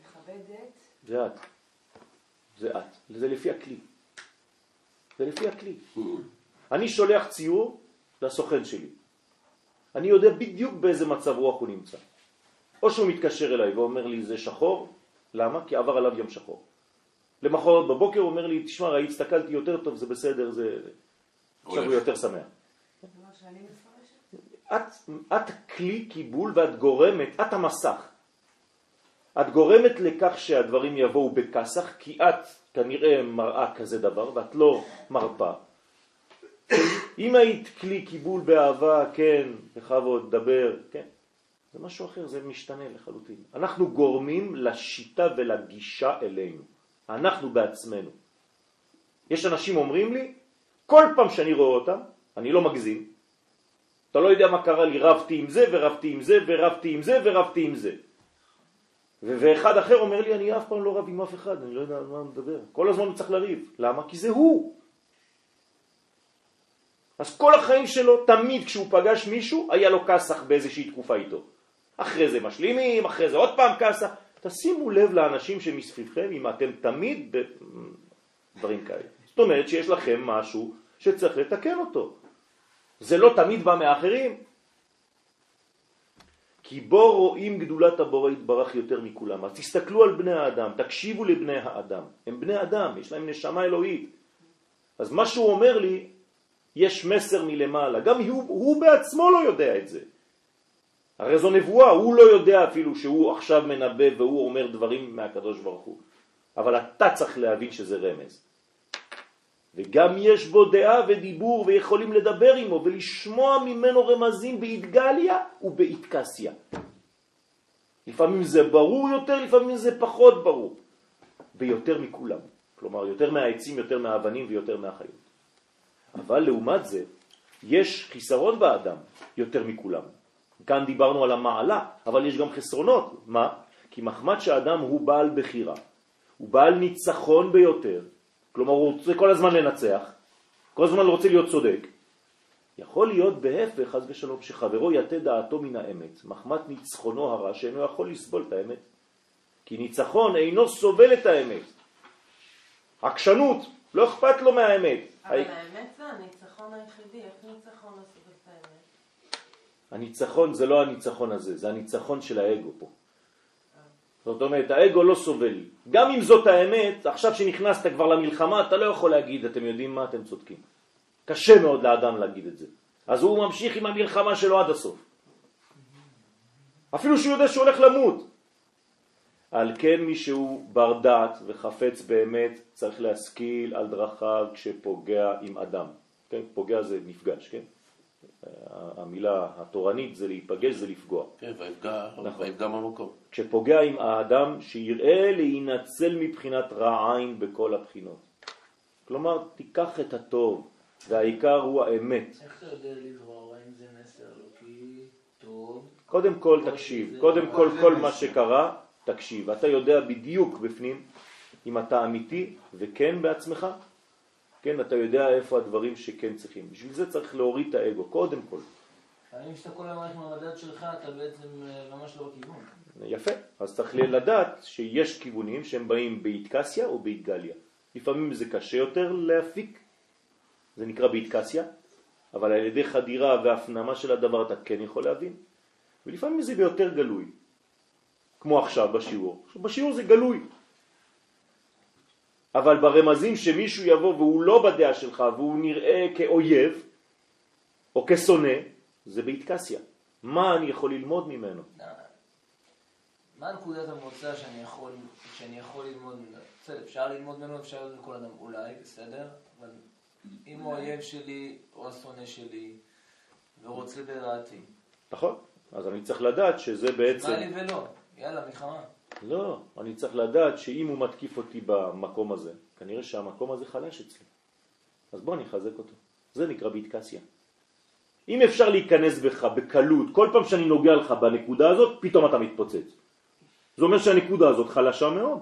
מכבדת? זה את. זה את. זה לפי הכלי. זה לפי הכלי. אני שולח ציור לסוכן שלי. אני יודע בדיוק באיזה מצב רוח הוא נמצא. או שהוא מתקשר אליי ואומר לי זה שחור, למה? כי עבר עליו יום שחור. למחרת בבוקר הוא אומר לי, תשמע, ראית, הסתכלתי יותר טוב, זה בסדר, זה... עכשיו הוא. יותר שמח. את, את כלי קיבול ואת גורמת, את המסך. את גורמת לכך שהדברים יבואו בכסח, כי את כנראה מראה כזה דבר ואת לא מרפה. אם היית כלי קיבול באהבה, כן, בכבוד, דבר, כן, זה משהו אחר, זה משתנה לחלוטין. אנחנו גורמים לשיטה ולגישה אלינו, אנחנו בעצמנו. יש אנשים אומרים לי, כל פעם שאני רואה אותם, אני לא מגזים. אתה לא יודע מה קרה לי, רבתי עם זה ורבתי עם זה ורבתי עם זה ורבתי עם זה. ואחד אחר אומר לי, אני אף פעם לא רב עם אף אחד, אני לא יודע על מה מדבר. כל הזמן הוא צריך לריב. למה? כי זה הוא. אז כל החיים שלו, תמיד כשהוא פגש מישהו, היה לו כסח באיזושהי תקופה איתו. אחרי זה משלימים, אחרי זה עוד פעם כסח. תשימו לב לאנשים שמסביבכם אם אתם תמיד בדברים כאלה. זאת אומרת שיש לכם משהו שצריך לתקן אותו. זה לא תמיד בא מאחרים. כי בו רואים גדולת הבורא יתברך יותר מכולם. אז תסתכלו על בני האדם, תקשיבו לבני האדם. הם בני אדם, יש להם נשמה אלוהית. אז מה שהוא אומר לי, יש מסר מלמעלה. גם הוא, הוא בעצמו לא יודע את זה. הרי זו נבואה, הוא לא יודע אפילו שהוא עכשיו מנבא והוא אומר דברים מהקדוש ברוך הוא. אבל אתה צריך להבין שזה רמז. וגם יש בו דעה ודיבור ויכולים לדבר עמו ולשמוע ממנו רמזים באתגליה ובאתקסיה. לפעמים זה ברור יותר, לפעמים זה פחות ברור. ויותר מכולם. כלומר, יותר מהעצים, יותר מהאבנים ויותר מהחיות. אבל לעומת זה, יש חיסרון באדם יותר מכולם. כאן דיברנו על המעלה, אבל יש גם חסרונות. מה? כי מחמד שהאדם הוא בעל בחירה, הוא בעל ניצחון ביותר, כלומר הוא רוצה כל הזמן לנצח, כל הזמן רוצה להיות צודק. יכול להיות בהפך, חס ושלום, שחברו יתה דעתו מן האמת, מחמת ניצחונו הרע שאינו יכול לסבול את האמת. כי ניצחון אינו סובל את האמת. עקשנות, לא אכפת לו מהאמת. אבל האמת זה הניצחון היחידי, איך ניצחון לא סובל את האמת? הניצחון זה לא הניצחון הזה, זה הניצחון של האגו פה. זאת אומרת, האגו לא סובל. גם אם זאת האמת, עכשיו שנכנסת כבר למלחמה, אתה לא יכול להגיד, אתם יודעים מה, אתם צודקים. קשה מאוד לאדם להגיד את זה. אז הוא ממשיך עם המלחמה שלו עד הסוף. אפילו שהוא יודע שהוא הולך למות. על כן מי שהוא בר דעת וחפץ באמת צריך להשכיל על דרכיו כשפוגע עם אדם. כן? פוגע זה נפגש, כן? המילה התורנית זה להיפגש, זה לפגוע. כן, ויפגע, נכון. ויפגע במקום. כשפוגע עם האדם שיראה להינצל מבחינת רע עין בכל הבחינות. כלומר, תיקח את הטוב, והעיקר הוא האמת. איך אתה יודע לברור האם זה מסר אלוקי טוב? קודם כל תקשיב, קודם כל כל מה שקרה, תקשיב. אתה יודע בדיוק בפנים אם אתה אמיתי וכן בעצמך, כן, אתה יודע איפה הדברים שכן צריכים. בשביל זה צריך להוריד את האגו, קודם כל. האם שאתה כל היום הולך עם המדד שלך, אתה בעצם אה, ממש לא בכיוון. יפה, אז צריך לדעת שיש כיוונים שהם באים באתקסיה או באתגליה. לפעמים זה קשה יותר להפיק, זה נקרא באתקסיה, אבל על ידי חדירה והפנמה של הדבר אתה כן יכול להבין. ולפעמים זה ביותר גלוי, כמו עכשיו בשיעור. בשיעור זה גלוי. אבל ברמזים שמישהו יבוא והוא לא בדעה שלך והוא נראה כאויב או כשונא, זה באתקסיה. מה אני יכול ללמוד ממנו? מה נקודת המוצא שאני יכול, שאני יכול ללמוד ממנו? בסדר, אפשר ללמוד ממנו, אפשר ללמוד מכל אדם, אולי, בסדר, אבל אם הוא האויב שלי או השונא שלי ורוצה ברעתי, נכון? אז אני צריך לדעת שזה בעצם... מה לי ולא? יאללה, מלחמה. לא, אני צריך לדעת שאם הוא מתקיף אותי במקום הזה, כנראה שהמקום הזה חלש אצלי. אז בוא אני אחזק אותו. זה נקרא באתקסיה. אם אפשר להיכנס בך בקלות, כל פעם שאני נוגע לך בנקודה הזאת, פתאום אתה מתפוצץ. זה אומר שהנקודה הזאת חלשה מאוד.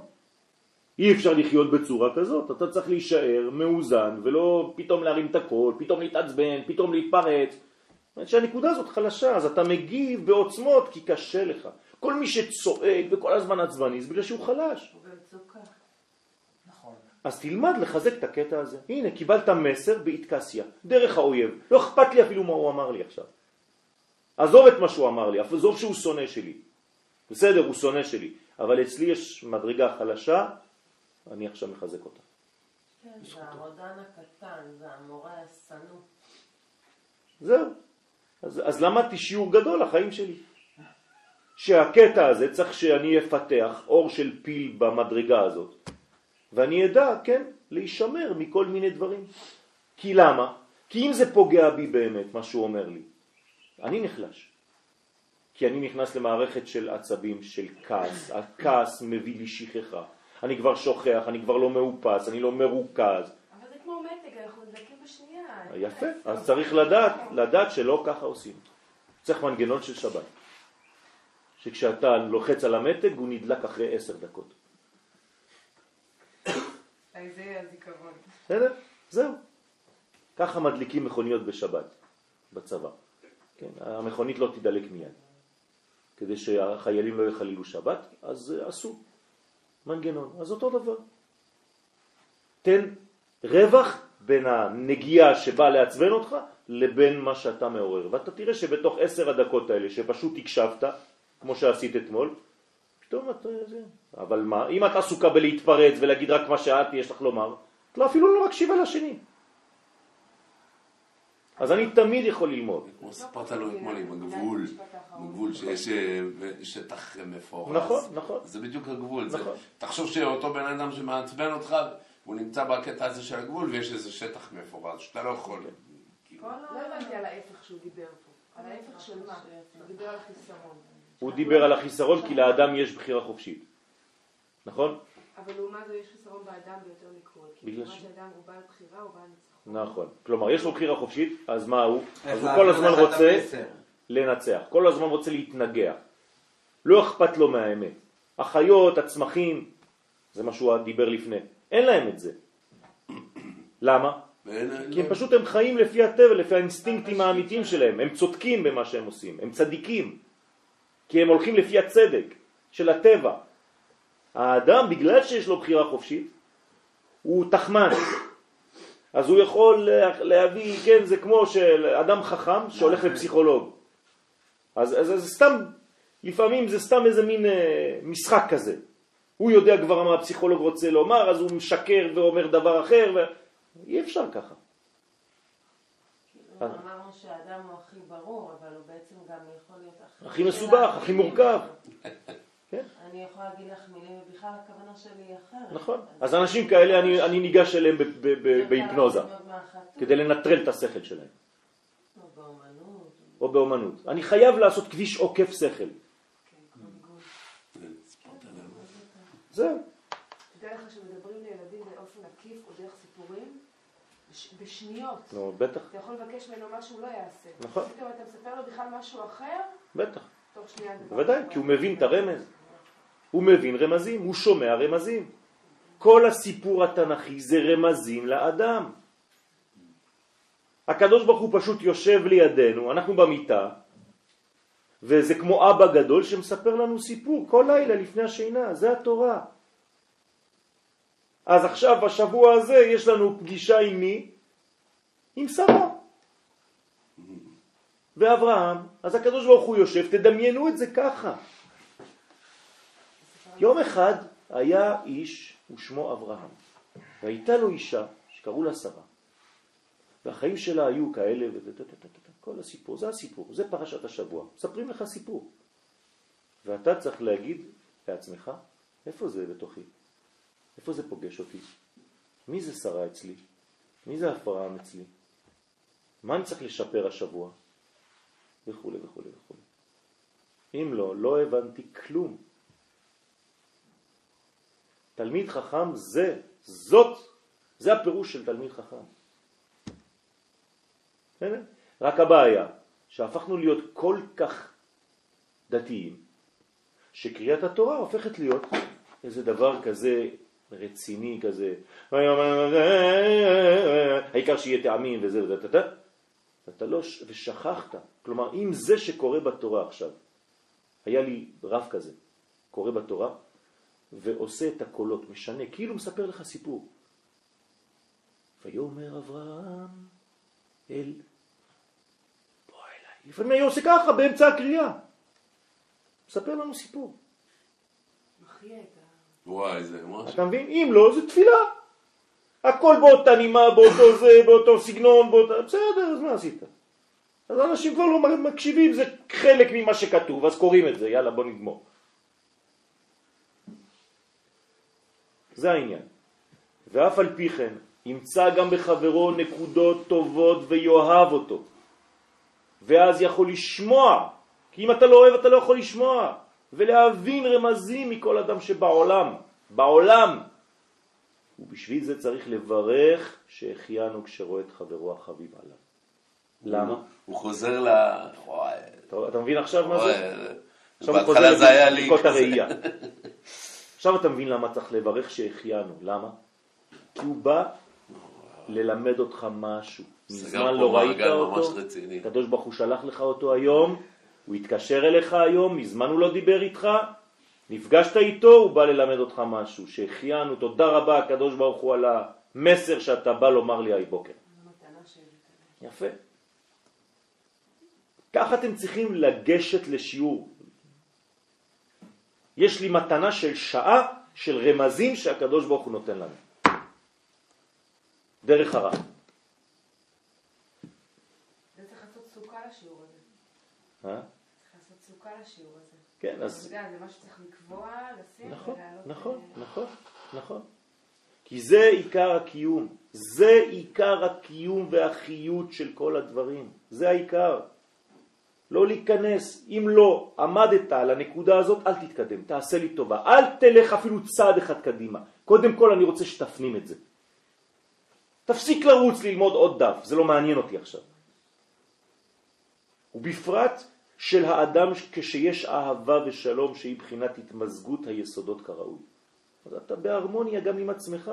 אי אפשר לחיות בצורה כזאת, אתה צריך להישאר מאוזן ולא פתאום להרים את הכל, פתאום להתעצבן, פתאום להתפרץ. זאת אומרת שהנקודה הזאת חלשה, אז אתה מגיב בעוצמות כי קשה לך. כל מי שצועק וכל הזמן עצבני זה בגלל שהוא חלש. הוא במצוקה. נכון. אז תלמד לחזק את הקטע הזה. הנה, קיבלת מסר באתקסיה, דרך האויב. לא אכפת לי אפילו מה הוא אמר לי עכשיו. עזוב את מה שהוא אמר לי, עזוב שהוא שונא שלי. בסדר, הוא שונא שלי, אבל אצלי יש מדרגה חלשה, אני עכשיו מחזק אותה. כן, זה הרודן הקטן, זה המורה השנוא. זהו. אז, אז למדתי שיעור גדול לחיים שלי. שהקטע הזה צריך שאני אפתח אור של פיל במדרגה הזאת, ואני אדע, כן, להישמר מכל מיני דברים. כי למה? כי אם זה פוגע בי באמת, מה שהוא אומר לי, אני נחלש. כי אני נכנס למערכת של עצבים, של כעס. הכעס מביא לי שכחה. אני כבר שוכח, אני כבר לא מאופס, אני לא מרוכז. אבל זה כמו מתג, אנחנו נדלקים בשנייה. יפה, אז צריך לדעת, לדעת שלא ככה עושים. צריך מנגנון של שבת. שכשאתה לוחץ על המתג הוא נדלק אחרי עשר דקות. זה הזיכרון. בסדר? זהו. ככה מדליקים מכוניות בשבת, בצבא. כן, המכונית לא תדלק מיד. כדי שהחיילים לא יחללו שבת, אז עשו מנגנון. אז אותו דבר. תן רווח בין הנגיעה שבאה לעצבן אותך לבין מה שאתה מעורר. ואתה תראה שבתוך עשר הדקות האלה שפשוט הקשבת, כמו שעשית אתמול, פתאום אתה... זה... אבל מה, אם את עסוקה בלהתפרץ ולהגיד רק מה שאת יש לך לומר, את לא אפילו לא מקשיבה לשני. אז אני תמיד יכול ללמוד. כמו סיפרת לו אתמול עם הגבול, הגבול שיש אה, שטח מפורז. נכון, נכון. זה בדיוק הגבול. נכון. תחשוב שאותו בן אדם שמעצבן אותך, הוא נמצא בקטע הזה של הגבול ויש איזה שטח מפורז שאתה לא יכול. כאילו, לא הבנתי על ההפך שהוא דיבר פה. על ההפך של מה? הוא דיבר על חיסרון. הוא דיבר על החיסרון כי לאדם יש בחירה חופשית. נכון? אבל לעומת זאת יש חיסרון באדם ביותר מכל. כי בגלל שאדם הוא בעל בחירה, הוא בעל ניצחון. נכון. כלומר, יש לו בחירה חופשית, אז מה הוא? אז הוא כל הזמן רוצה? לנצח, כל הזמן רוצה להתנגח. לא אכפת לו מהאמת. החיות, הצמחים, זה מה שהוא דיבר לפני, אין להם את זה. למה? כי הם פשוט הם חיים לפי הטבע, לפי האינסטינקטים האמיתיים שלהם, הם צודקים במה שהם עושים, הם צדיקים, כי הם הולכים לפי הצדק של הטבע. האדם, בגלל שיש לו בחירה חופשית, הוא תחמן. אז הוא יכול לה- להביא, כן, זה כמו של אדם חכם שהולך לפסיכולוג. אז, אז, אז סתם, לפעמים זה סתם איזה מין אה, משחק כזה. הוא יודע כבר מה הפסיכולוג רוצה לומר, אז הוא משקר ואומר דבר אחר, ו... אי אפשר ככה. כאילו, אמרנו שהאדם הוא הכי ברור, אבל הוא בעצם גם יכול להיות הכי... הכי מסובך, הכי מורכב. כן. אני יכולה להגיד לך מילים, ובכלל הכוונה שלי היא אחרת. נכון. אז אנשים כאלה, אני, אני ניגש אליהם בהיפנוזה, כדי לנטרל את השכל שלהם, או באומנות. או באומנות. אני חייב לעשות כביש עוקף שכל. כן, לנו. זהו. תדע לך שמדברים לילדים באופן עקיף או דרך סיפורים, בש- בשניות. נו, בטח, אתה יכול לבקש ממנו מה שהוא לא יעשה. נכון. פתאום אתה מספר לו בכלל משהו אחר, בטח. תוך שנייה בוודאי, אחר. כי הוא מבין את הרמז. הוא מבין רמזים, הוא שומע רמזים. כל הסיפור התנ"כי זה רמזים לאדם. הקדוש ברוך הוא פשוט יושב לידינו, אנחנו במיטה, וזה כמו אבא גדול שמספר לנו סיפור כל לילה לפני השינה, זה התורה. אז עכשיו בשבוע הזה יש לנו פגישה עם מי? עם שרה. ואברהם, אז הקדוש ברוך הוא יושב, תדמיינו את זה ככה. יום אחד היה איש ושמו אברהם, והייתה לו אישה שקראו לה שרה, והחיים שלה היו כאלה, כל הסיפור, זה הסיפור, זה פרשת השבוע, מספרים לך סיפור. ואתה צריך להגיד לעצמך, איפה זה בתוכי? איפה זה פוגש אותי? מי זה שרה אצלי? מי זה אברהם אצלי? מה אני צריך לשפר השבוע? וכו' וכו' וכו'. אם לא, לא הבנתי כלום. תלמיד חכם זה, זאת, זה הפירוש של תלמיד חכם. בסדר? רק הבעיה, שהפכנו להיות כל כך דתיים, שקריאת התורה הופכת להיות איזה דבר כזה רציני כזה, העיקר שיהיה טעמים וזה וזה, אתה, לא, ושכחת, כלומר אם זה שקורה בתורה עכשיו, היה לי רב כזה, קורא בתורה, ועושה את הקולות, משנה, כאילו מספר לך סיפור. ויאמר אברהם אל בוא אליי. לפעמים היה עושה ככה באמצע הקריאה. מספר לנו סיפור. ה... וואי, זה ממש... אתה מבין? אם לא, זה תפילה. הכל באותה נימה, באותו זה, באותו סגנון, באותה... בסדר, אז מה עשית? אז אנשים כבר לא מקשיבים, זה חלק ממה שכתוב, אז קוראים את זה, יאללה בוא נגמור. זה העניין. ואף על פי כן, ימצא גם בחברו נקודות טובות ויאהב אותו. ואז יכול לשמוע, כי אם אתה לא אוהב אתה לא יכול לשמוע, ולהבין רמזים מכל אדם שבעולם, בעולם. ובשביל זה צריך לברך שהחיינו כשרואה את חברו החביב עליו. למה? הוא חוזר ל... וואי, אתה, מבין עכשיו מה זה? עכשיו הוא חוזר לבדיקות. הראייה. עכשיו אתה מבין למה צריך לברך שהחיינו. למה? כי הוא בא ללמד אותך משהו. מזמן לא ראית אותו. הקדוש ברוך הוא שלח לך אותו היום, הוא התקשר אליך היום, מזמן הוא לא דיבר איתך, נפגשת איתו, הוא בא ללמד אותך משהו, שהחיינו, תודה רבה הקדוש ברוך הוא על המסר שאתה בא לומר לי הבוקר. יפה. ככה אתם צריכים לגשת לשיעור. יש לי מתנה של שעה של רמזים שהקדוש ברוך הוא נותן לנו. דרך הרע. זה צריך לעשות סוכה לשיעור הזה. לשיעור הזה. כן, אתה אז... יודע, זה מה שצריך לקבוע, לשים נכון, ולהעלות... נכון, אה, נכון, נכון. כי זה עיקר הקיום. זה עיקר הקיום והחיות של כל הדברים. זה העיקר. לא להיכנס. אם לא עמדת על הנקודה הזאת, אל תתקדם. תעשה לי טובה. אל תלך אפילו צעד אחד קדימה. קודם כל אני רוצה שתפנים את זה. תפסיק לרוץ ללמוד עוד דף. זה לא מעניין אותי עכשיו. ובפרט של האדם כשיש אהבה ושלום שהיא בחינת התמזגות היסודות כראוי. אז אתה בהרמוניה גם עם עצמך.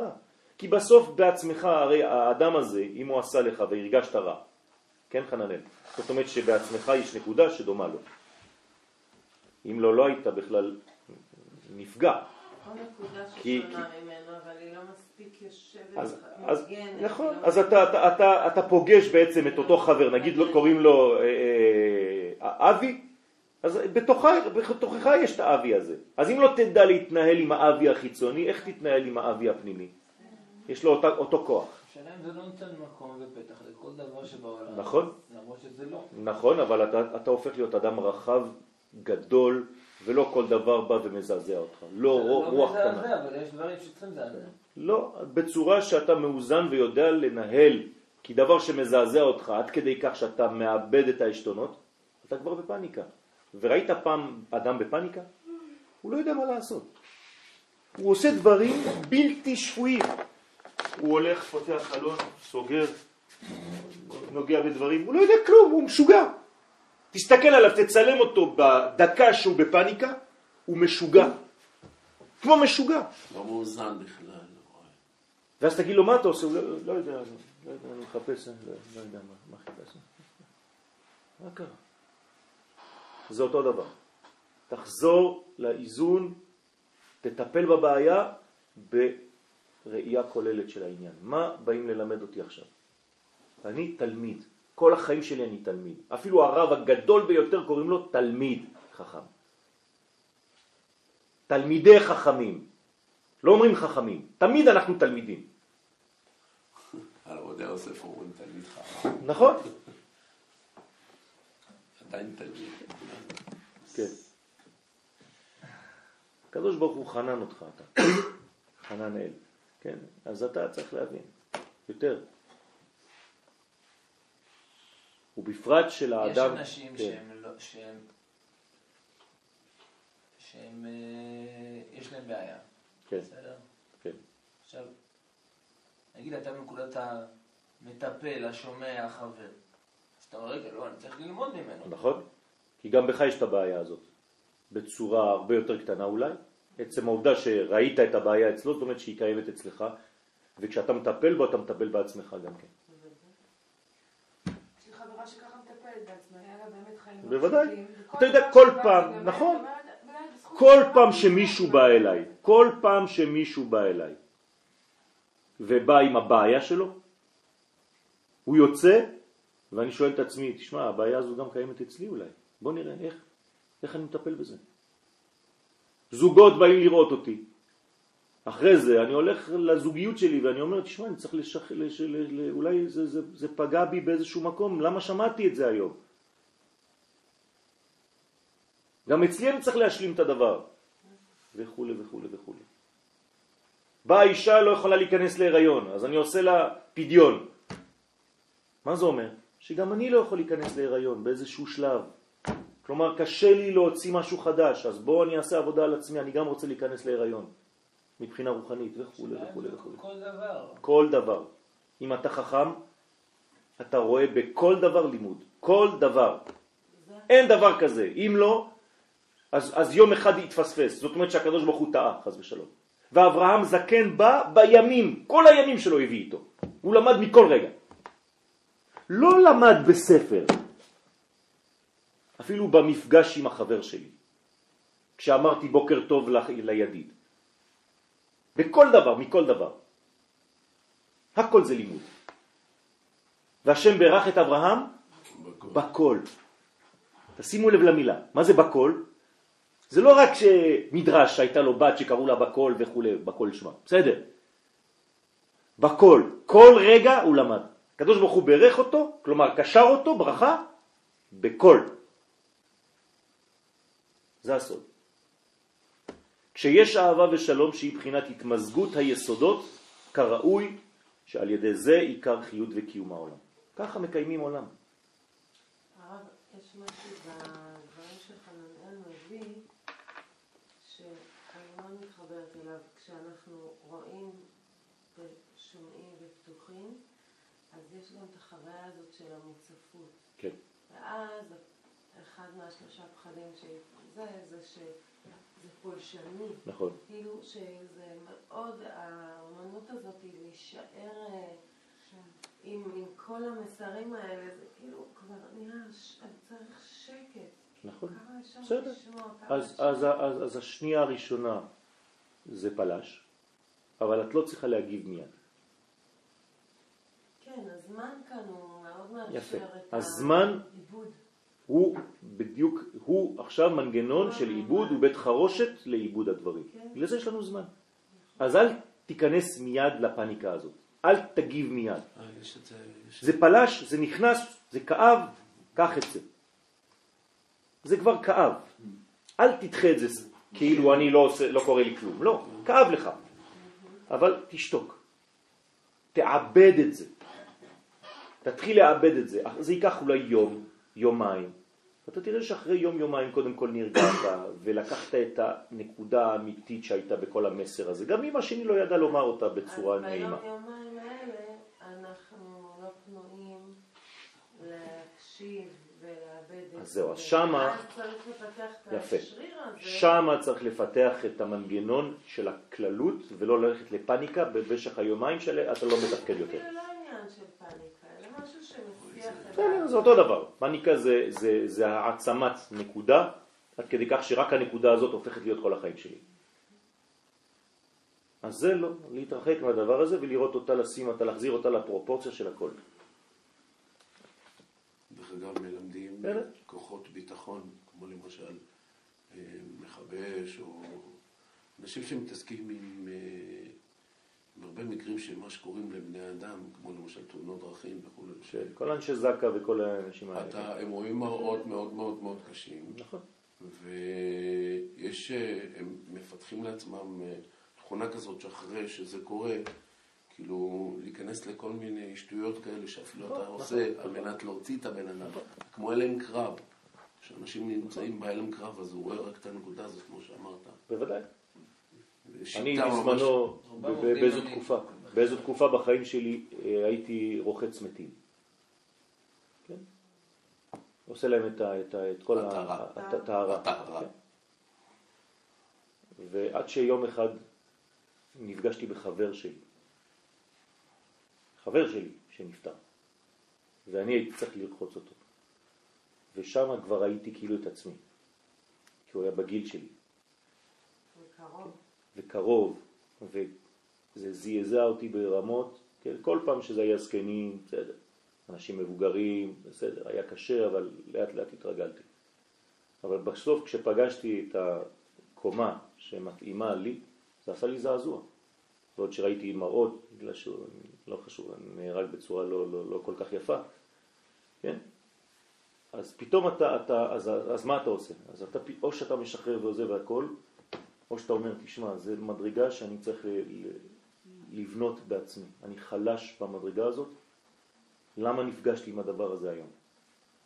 כי בסוף בעצמך, הרי האדם הזה, אם הוא עשה לך והרגשת רע, כן חננאל? זאת אומרת שבעצמך יש נקודה שדומה לו. אם לא, לא היית בכלל נפגע. נקודה כי- ממנו, אבל היא לא מספיק יושבת, אז, אז היא נכון, לא אז אתה, אתה, אתה, אתה פוגש בעצם את אותו חבר, נגיד לו, קוראים לו אה, אה, אבי, אז בתוכה, בתוכך יש את האבי הזה. אז אם לא תדע להתנהל עם האבי החיצוני, איך תתנהל עם האבי הפנימי? יש לו אותה, אותו כוח. השאלה אם זה לא נותן מקום ופתח לכל דבר שבעולם. נכון. למרות שזה לא. נכון, אבל אתה, אתה הופך להיות אדם רחב, גדול, ולא כל דבר בא ומזעזע אותך. לא זה רוח רוח מזעזע, קטנה. אבל יש דברים שצריכים לזעזע. לא, בצורה שאתה מאוזן ויודע לנהל, כי דבר שמזעזע אותך עד כדי כך שאתה מאבד את העשתונות, אתה כבר בפניקה. וראית פעם אדם בפניקה? הוא לא יודע מה לעשות. הוא עושה דברים בלתי שפויים. הוא הולך, פותח חלון, סוגר, נוגע בדברים, הוא לא יודע כלום, הוא משוגע. תסתכל עליו, תצלם אותו בדקה שהוא בפניקה, הוא משוגע. כמו משוגע. לא מאוזן בכלל. וואי. ואז תגיד לו, מה אתה עושה? הוא לא, לא יודע, אני, לא יודע, אני מחפש, לא, לא יודע מה, מה חיפש. מה קרה? זה אותו דבר. תחזור לאיזון, תטפל בבעיה בראייה כוללת של העניין. מה באים ללמד אותי עכשיו? אני תלמיד. כל החיים שלי אני תלמיד. אפילו הרב הגדול ביותר קוראים לו תלמיד חכם. תלמידי חכמים. לא אומרים חכמים, תמיד אנחנו תלמידים. על עבודי יוסף אומרים תלמיד חכם. נכון? תלמיד. כן. הקדוש ברוך הוא חנן אותך, אתה. חנן אל. כן? אז אתה צריך להבין. יותר. ובפרט של יש האדם... אנשים כן. שהם לא, שהם, שהם, אה, יש להם בעיה. כן, בסדר? כן. עכשיו, נגיד אתה מנקודת המטפל, השומע, החבר. אתה אומר, רגע, לא, אני צריך ללמוד ממנו. נכון? כי גם בך יש את הבעיה הזאת. בצורה הרבה יותר קטנה אולי. עצם העובדה שראית את הבעיה אצלו, זאת אומרת שהיא קיימת אצלך, וכשאתה מטפל בו, אתה מטפל בעצמך גם כן. יש לי חברה שככה מטפלת בעצמה, היה לה באמת חיים בוודאי. אתה יודע, כל פעם, נכון. היא אומרת, "מנהל, בזכות כל פעם שמישהו בא אליי, שלך." כל פעם שמישהו בא אליי ובא עם הבעיה שלו, הוא יוצא ואני שואל את עצמי, תשמע, הבעיה הזו גם קיימת אצלי אולי, בוא נראה איך, איך אני מטפל בזה. זוגות באים לראות אותי, אחרי זה אני הולך לזוגיות שלי ואני אומר, תשמע, אני צריך לשח... לש... ל... אולי זה, זה, זה פגע בי באיזשהו מקום, למה שמעתי את זה היום? גם אצלי אני צריך להשלים את הדבר. וכו' וכו' וכו'. באה אישה לא יכולה להיכנס להיריון, אז אני עושה לה פדיון. מה זה אומר? שגם אני לא יכול להיכנס להיריון באיזשהו שלב. כלומר, קשה לי להוציא משהו חדש, אז בואו אני אעשה עבודה על עצמי, אני גם רוצה להיכנס להיריון. מבחינה רוחנית וכו' וכו' וכו'. כל דבר. כל דבר. אם אתה חכם, אתה רואה בכל דבר לימוד. כל דבר. אין דבר כזה. אם לא, אז, אז יום אחד יתפספס. זאת אומרת שהקדוש ברוך הוא טעה, חס ושלום. ואברהם זקן בא בימים, כל הימים שלו הביא איתו. הוא למד מכל רגע. לא למד בספר, אפילו במפגש עם החבר שלי, כשאמרתי בוקר טוב לידיד. בכל דבר, מכל דבר. הכל זה לימוד. והשם ברך את אברהם בכל. תשימו לב למילה. מה זה בכל? זה לא רק שמדרש הייתה לו בת שקראו לה בכל וכו', בכל שמה. בסדר. בכל. כל רגע הוא למד. הקדוש ברוך הוא ברך אותו, כלומר קשר אותו, ברכה, בכל. זה הסוד. כשיש אהבה ושלום שהיא בחינת התמזגות היסודות, כראוי שעל ידי זה עיקר חיות וקיום העולם. ככה מקיימים עולם. הרב, יש משהו בדברים שחננאל מביא, שאני מאוד מתחברת אליו, כשאנחנו רואים ושומעים ופתוחים, אז יש גם את החוויה הזאת של המוצפות. כן. ואז אחד מהשלושה פחדים שזה, זה שזה פולשני. נכון. כאילו שזה מאוד, האמנות הזאת היא להישאר עם, עם כל המסרים האלה, זה כאילו כבר נראה, ש- אני צריך שקט. נכון. בסדר. אז, אפשר- אז, אז, אז השנייה הראשונה זה פלש, אבל את לא צריכה להגיב מיד. כן, הזמן כאן הוא מאוד מאפשר יפה. את הזמן העיבוד. הוא בדיוק, הוא עכשיו מנגנון של עיבוד, הוא בית חרושת לעיבוד הדברים. כן. לזה יש לנו זמן. אז אל תיכנס מיד לפניקה הזאת. אל תגיב מיד. אה, זה, פלש, זה נכנס, זה כאב, קח את זה. זה כבר כאב. אל תדחה את זה כאילו אני לא, עושה, לא קורה לי כלום. לא, כאב לך. אבל תשתוק. תעבד את זה. תתחיל לעבד את זה. זה ייקח אולי יום, יומיים. אתה תראה שאחרי יום יומיים קודם כל נרגעת ולקחת את הנקודה האמיתית שהייתה בכל המסר הזה. גם אם השני לא ידע לומר אותה בצורה אז נעימה. ביום יומיים האלה אנחנו לא פנויים להקשיב ולאבד את אז זהו, זה. אז שמה- אז צריך לפתח את. השריר הזה. שם צריך לפתח את המנגנון של הכללות ולא ללכת לפניקה במשך היומיים שלה, אתה לא מתפקד יותר. אפילו לא עניין של פאניקה, משהו את בסדר, זה אותו דבר. פניקה זה, זה, זה העצמת נקודה, עד כדי כך שרק הנקודה הזאת הופכת להיות כל החיים שלי. אז זה לא, להתרחק מהדבר הזה ולראות אותה, לשים אותה, להחזיר אותה לפרופורציה של הכל. דרך אגב, מלמדים. כוחות ביטחון, כמו למשל אה, מכבש, או אנשים שמתעסקים עם, אה, עם הרבה מקרים של מה שקוראים לבני אדם, כמו למשל תאונות דרכים וכו'. כל אנשי זקה וכל האנשים האלה. אתה, הם רואים מראות מאוד מאוד מאוד קשים, נכון. ויש, אה, הם מפתחים לעצמם אה, תכונה כזאת שאחרי שזה קורה, כאילו להיכנס לכל מיני שטויות כאלה שאפילו אתה עושה על מנת להוציא את הבן אדם, כמו הלם קרב. כשאנשים נמצאים בהלם קרב אז הוא רואה רק את הנקודה הזאת, כמו שאמרת. בוודאי. אני בזמנו, באיזו תקופה, באיזו תקופה בחיים שלי אה, הייתי רוחץ מתים. כן? עושה להם את, כל הטהרה. כן. ועד שיום אחד נפגשתי בחבר שלי, חבר שלי שנפטר, ואני הייתי צריך לרחוץ אותו. ושם כבר ראיתי כאילו את עצמי, כי הוא היה בגיל שלי. קרוב. וקרוב, וזה זעזע אותי ברמות, כן? כל פעם שזה היה זקנים, בסדר, אנשים מבוגרים, בסדר, היה קשה, אבל לאט לאט התרגלתי. אבל בסוף כשפגשתי את הקומה שמתאימה לי, זה עשה לי זעזוע. ועוד שראיתי מראות, בגלל לא חשוב, נהרג בצורה לא, לא, לא כל כך יפה, כן? אז פתאום אתה, אתה אז, אז מה אתה עושה? אז אתה, או שאתה משחרר ועוזב והכל, או שאתה אומר, תשמע, זה מדרגה שאני צריך לבנות בעצמי. אני חלש במדרגה הזאת, למה נפגשתי עם הדבר הזה היום?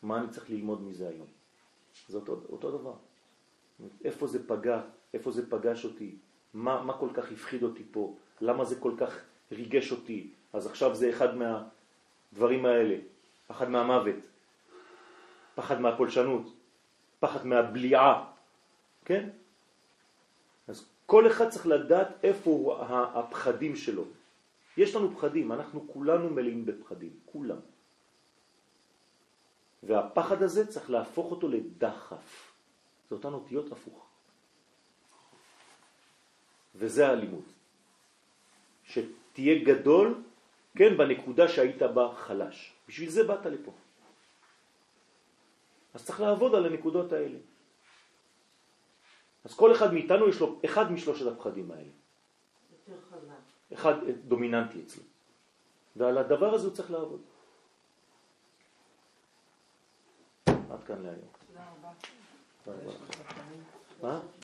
מה אני צריך ללמוד מזה היום? זה אותו, אותו דבר. איפה זה פגע, איפה זה פגש אותי, מה, מה כל כך הפחיד אותי פה? למה זה כל כך ריגש אותי? אז עכשיו זה אחד מהדברים האלה, פחד מהמוות, פחד מהפולשנות, פחד מהבליעה, כן? כל אחד צריך לדעת איפה הפחדים שלו. יש לנו פחדים, אנחנו כולנו מלאים בפחדים, כולם. והפחד הזה צריך להפוך אותו לדחף. זה אותן אותיות הפוך. וזה הלימוד. שתהיה גדול, כן, בנקודה שהיית בה חלש. בשביל זה באת לפה. אז צריך לעבוד על הנקודות האלה. אז כל אחד מאיתנו יש לו אחד משלושת הפחדים האלה. אחד דומיננטי אצלו. ועל הדבר הזה הוא צריך לעבוד. עד כאן להיום. תודה רבה. תודה רבה. מה?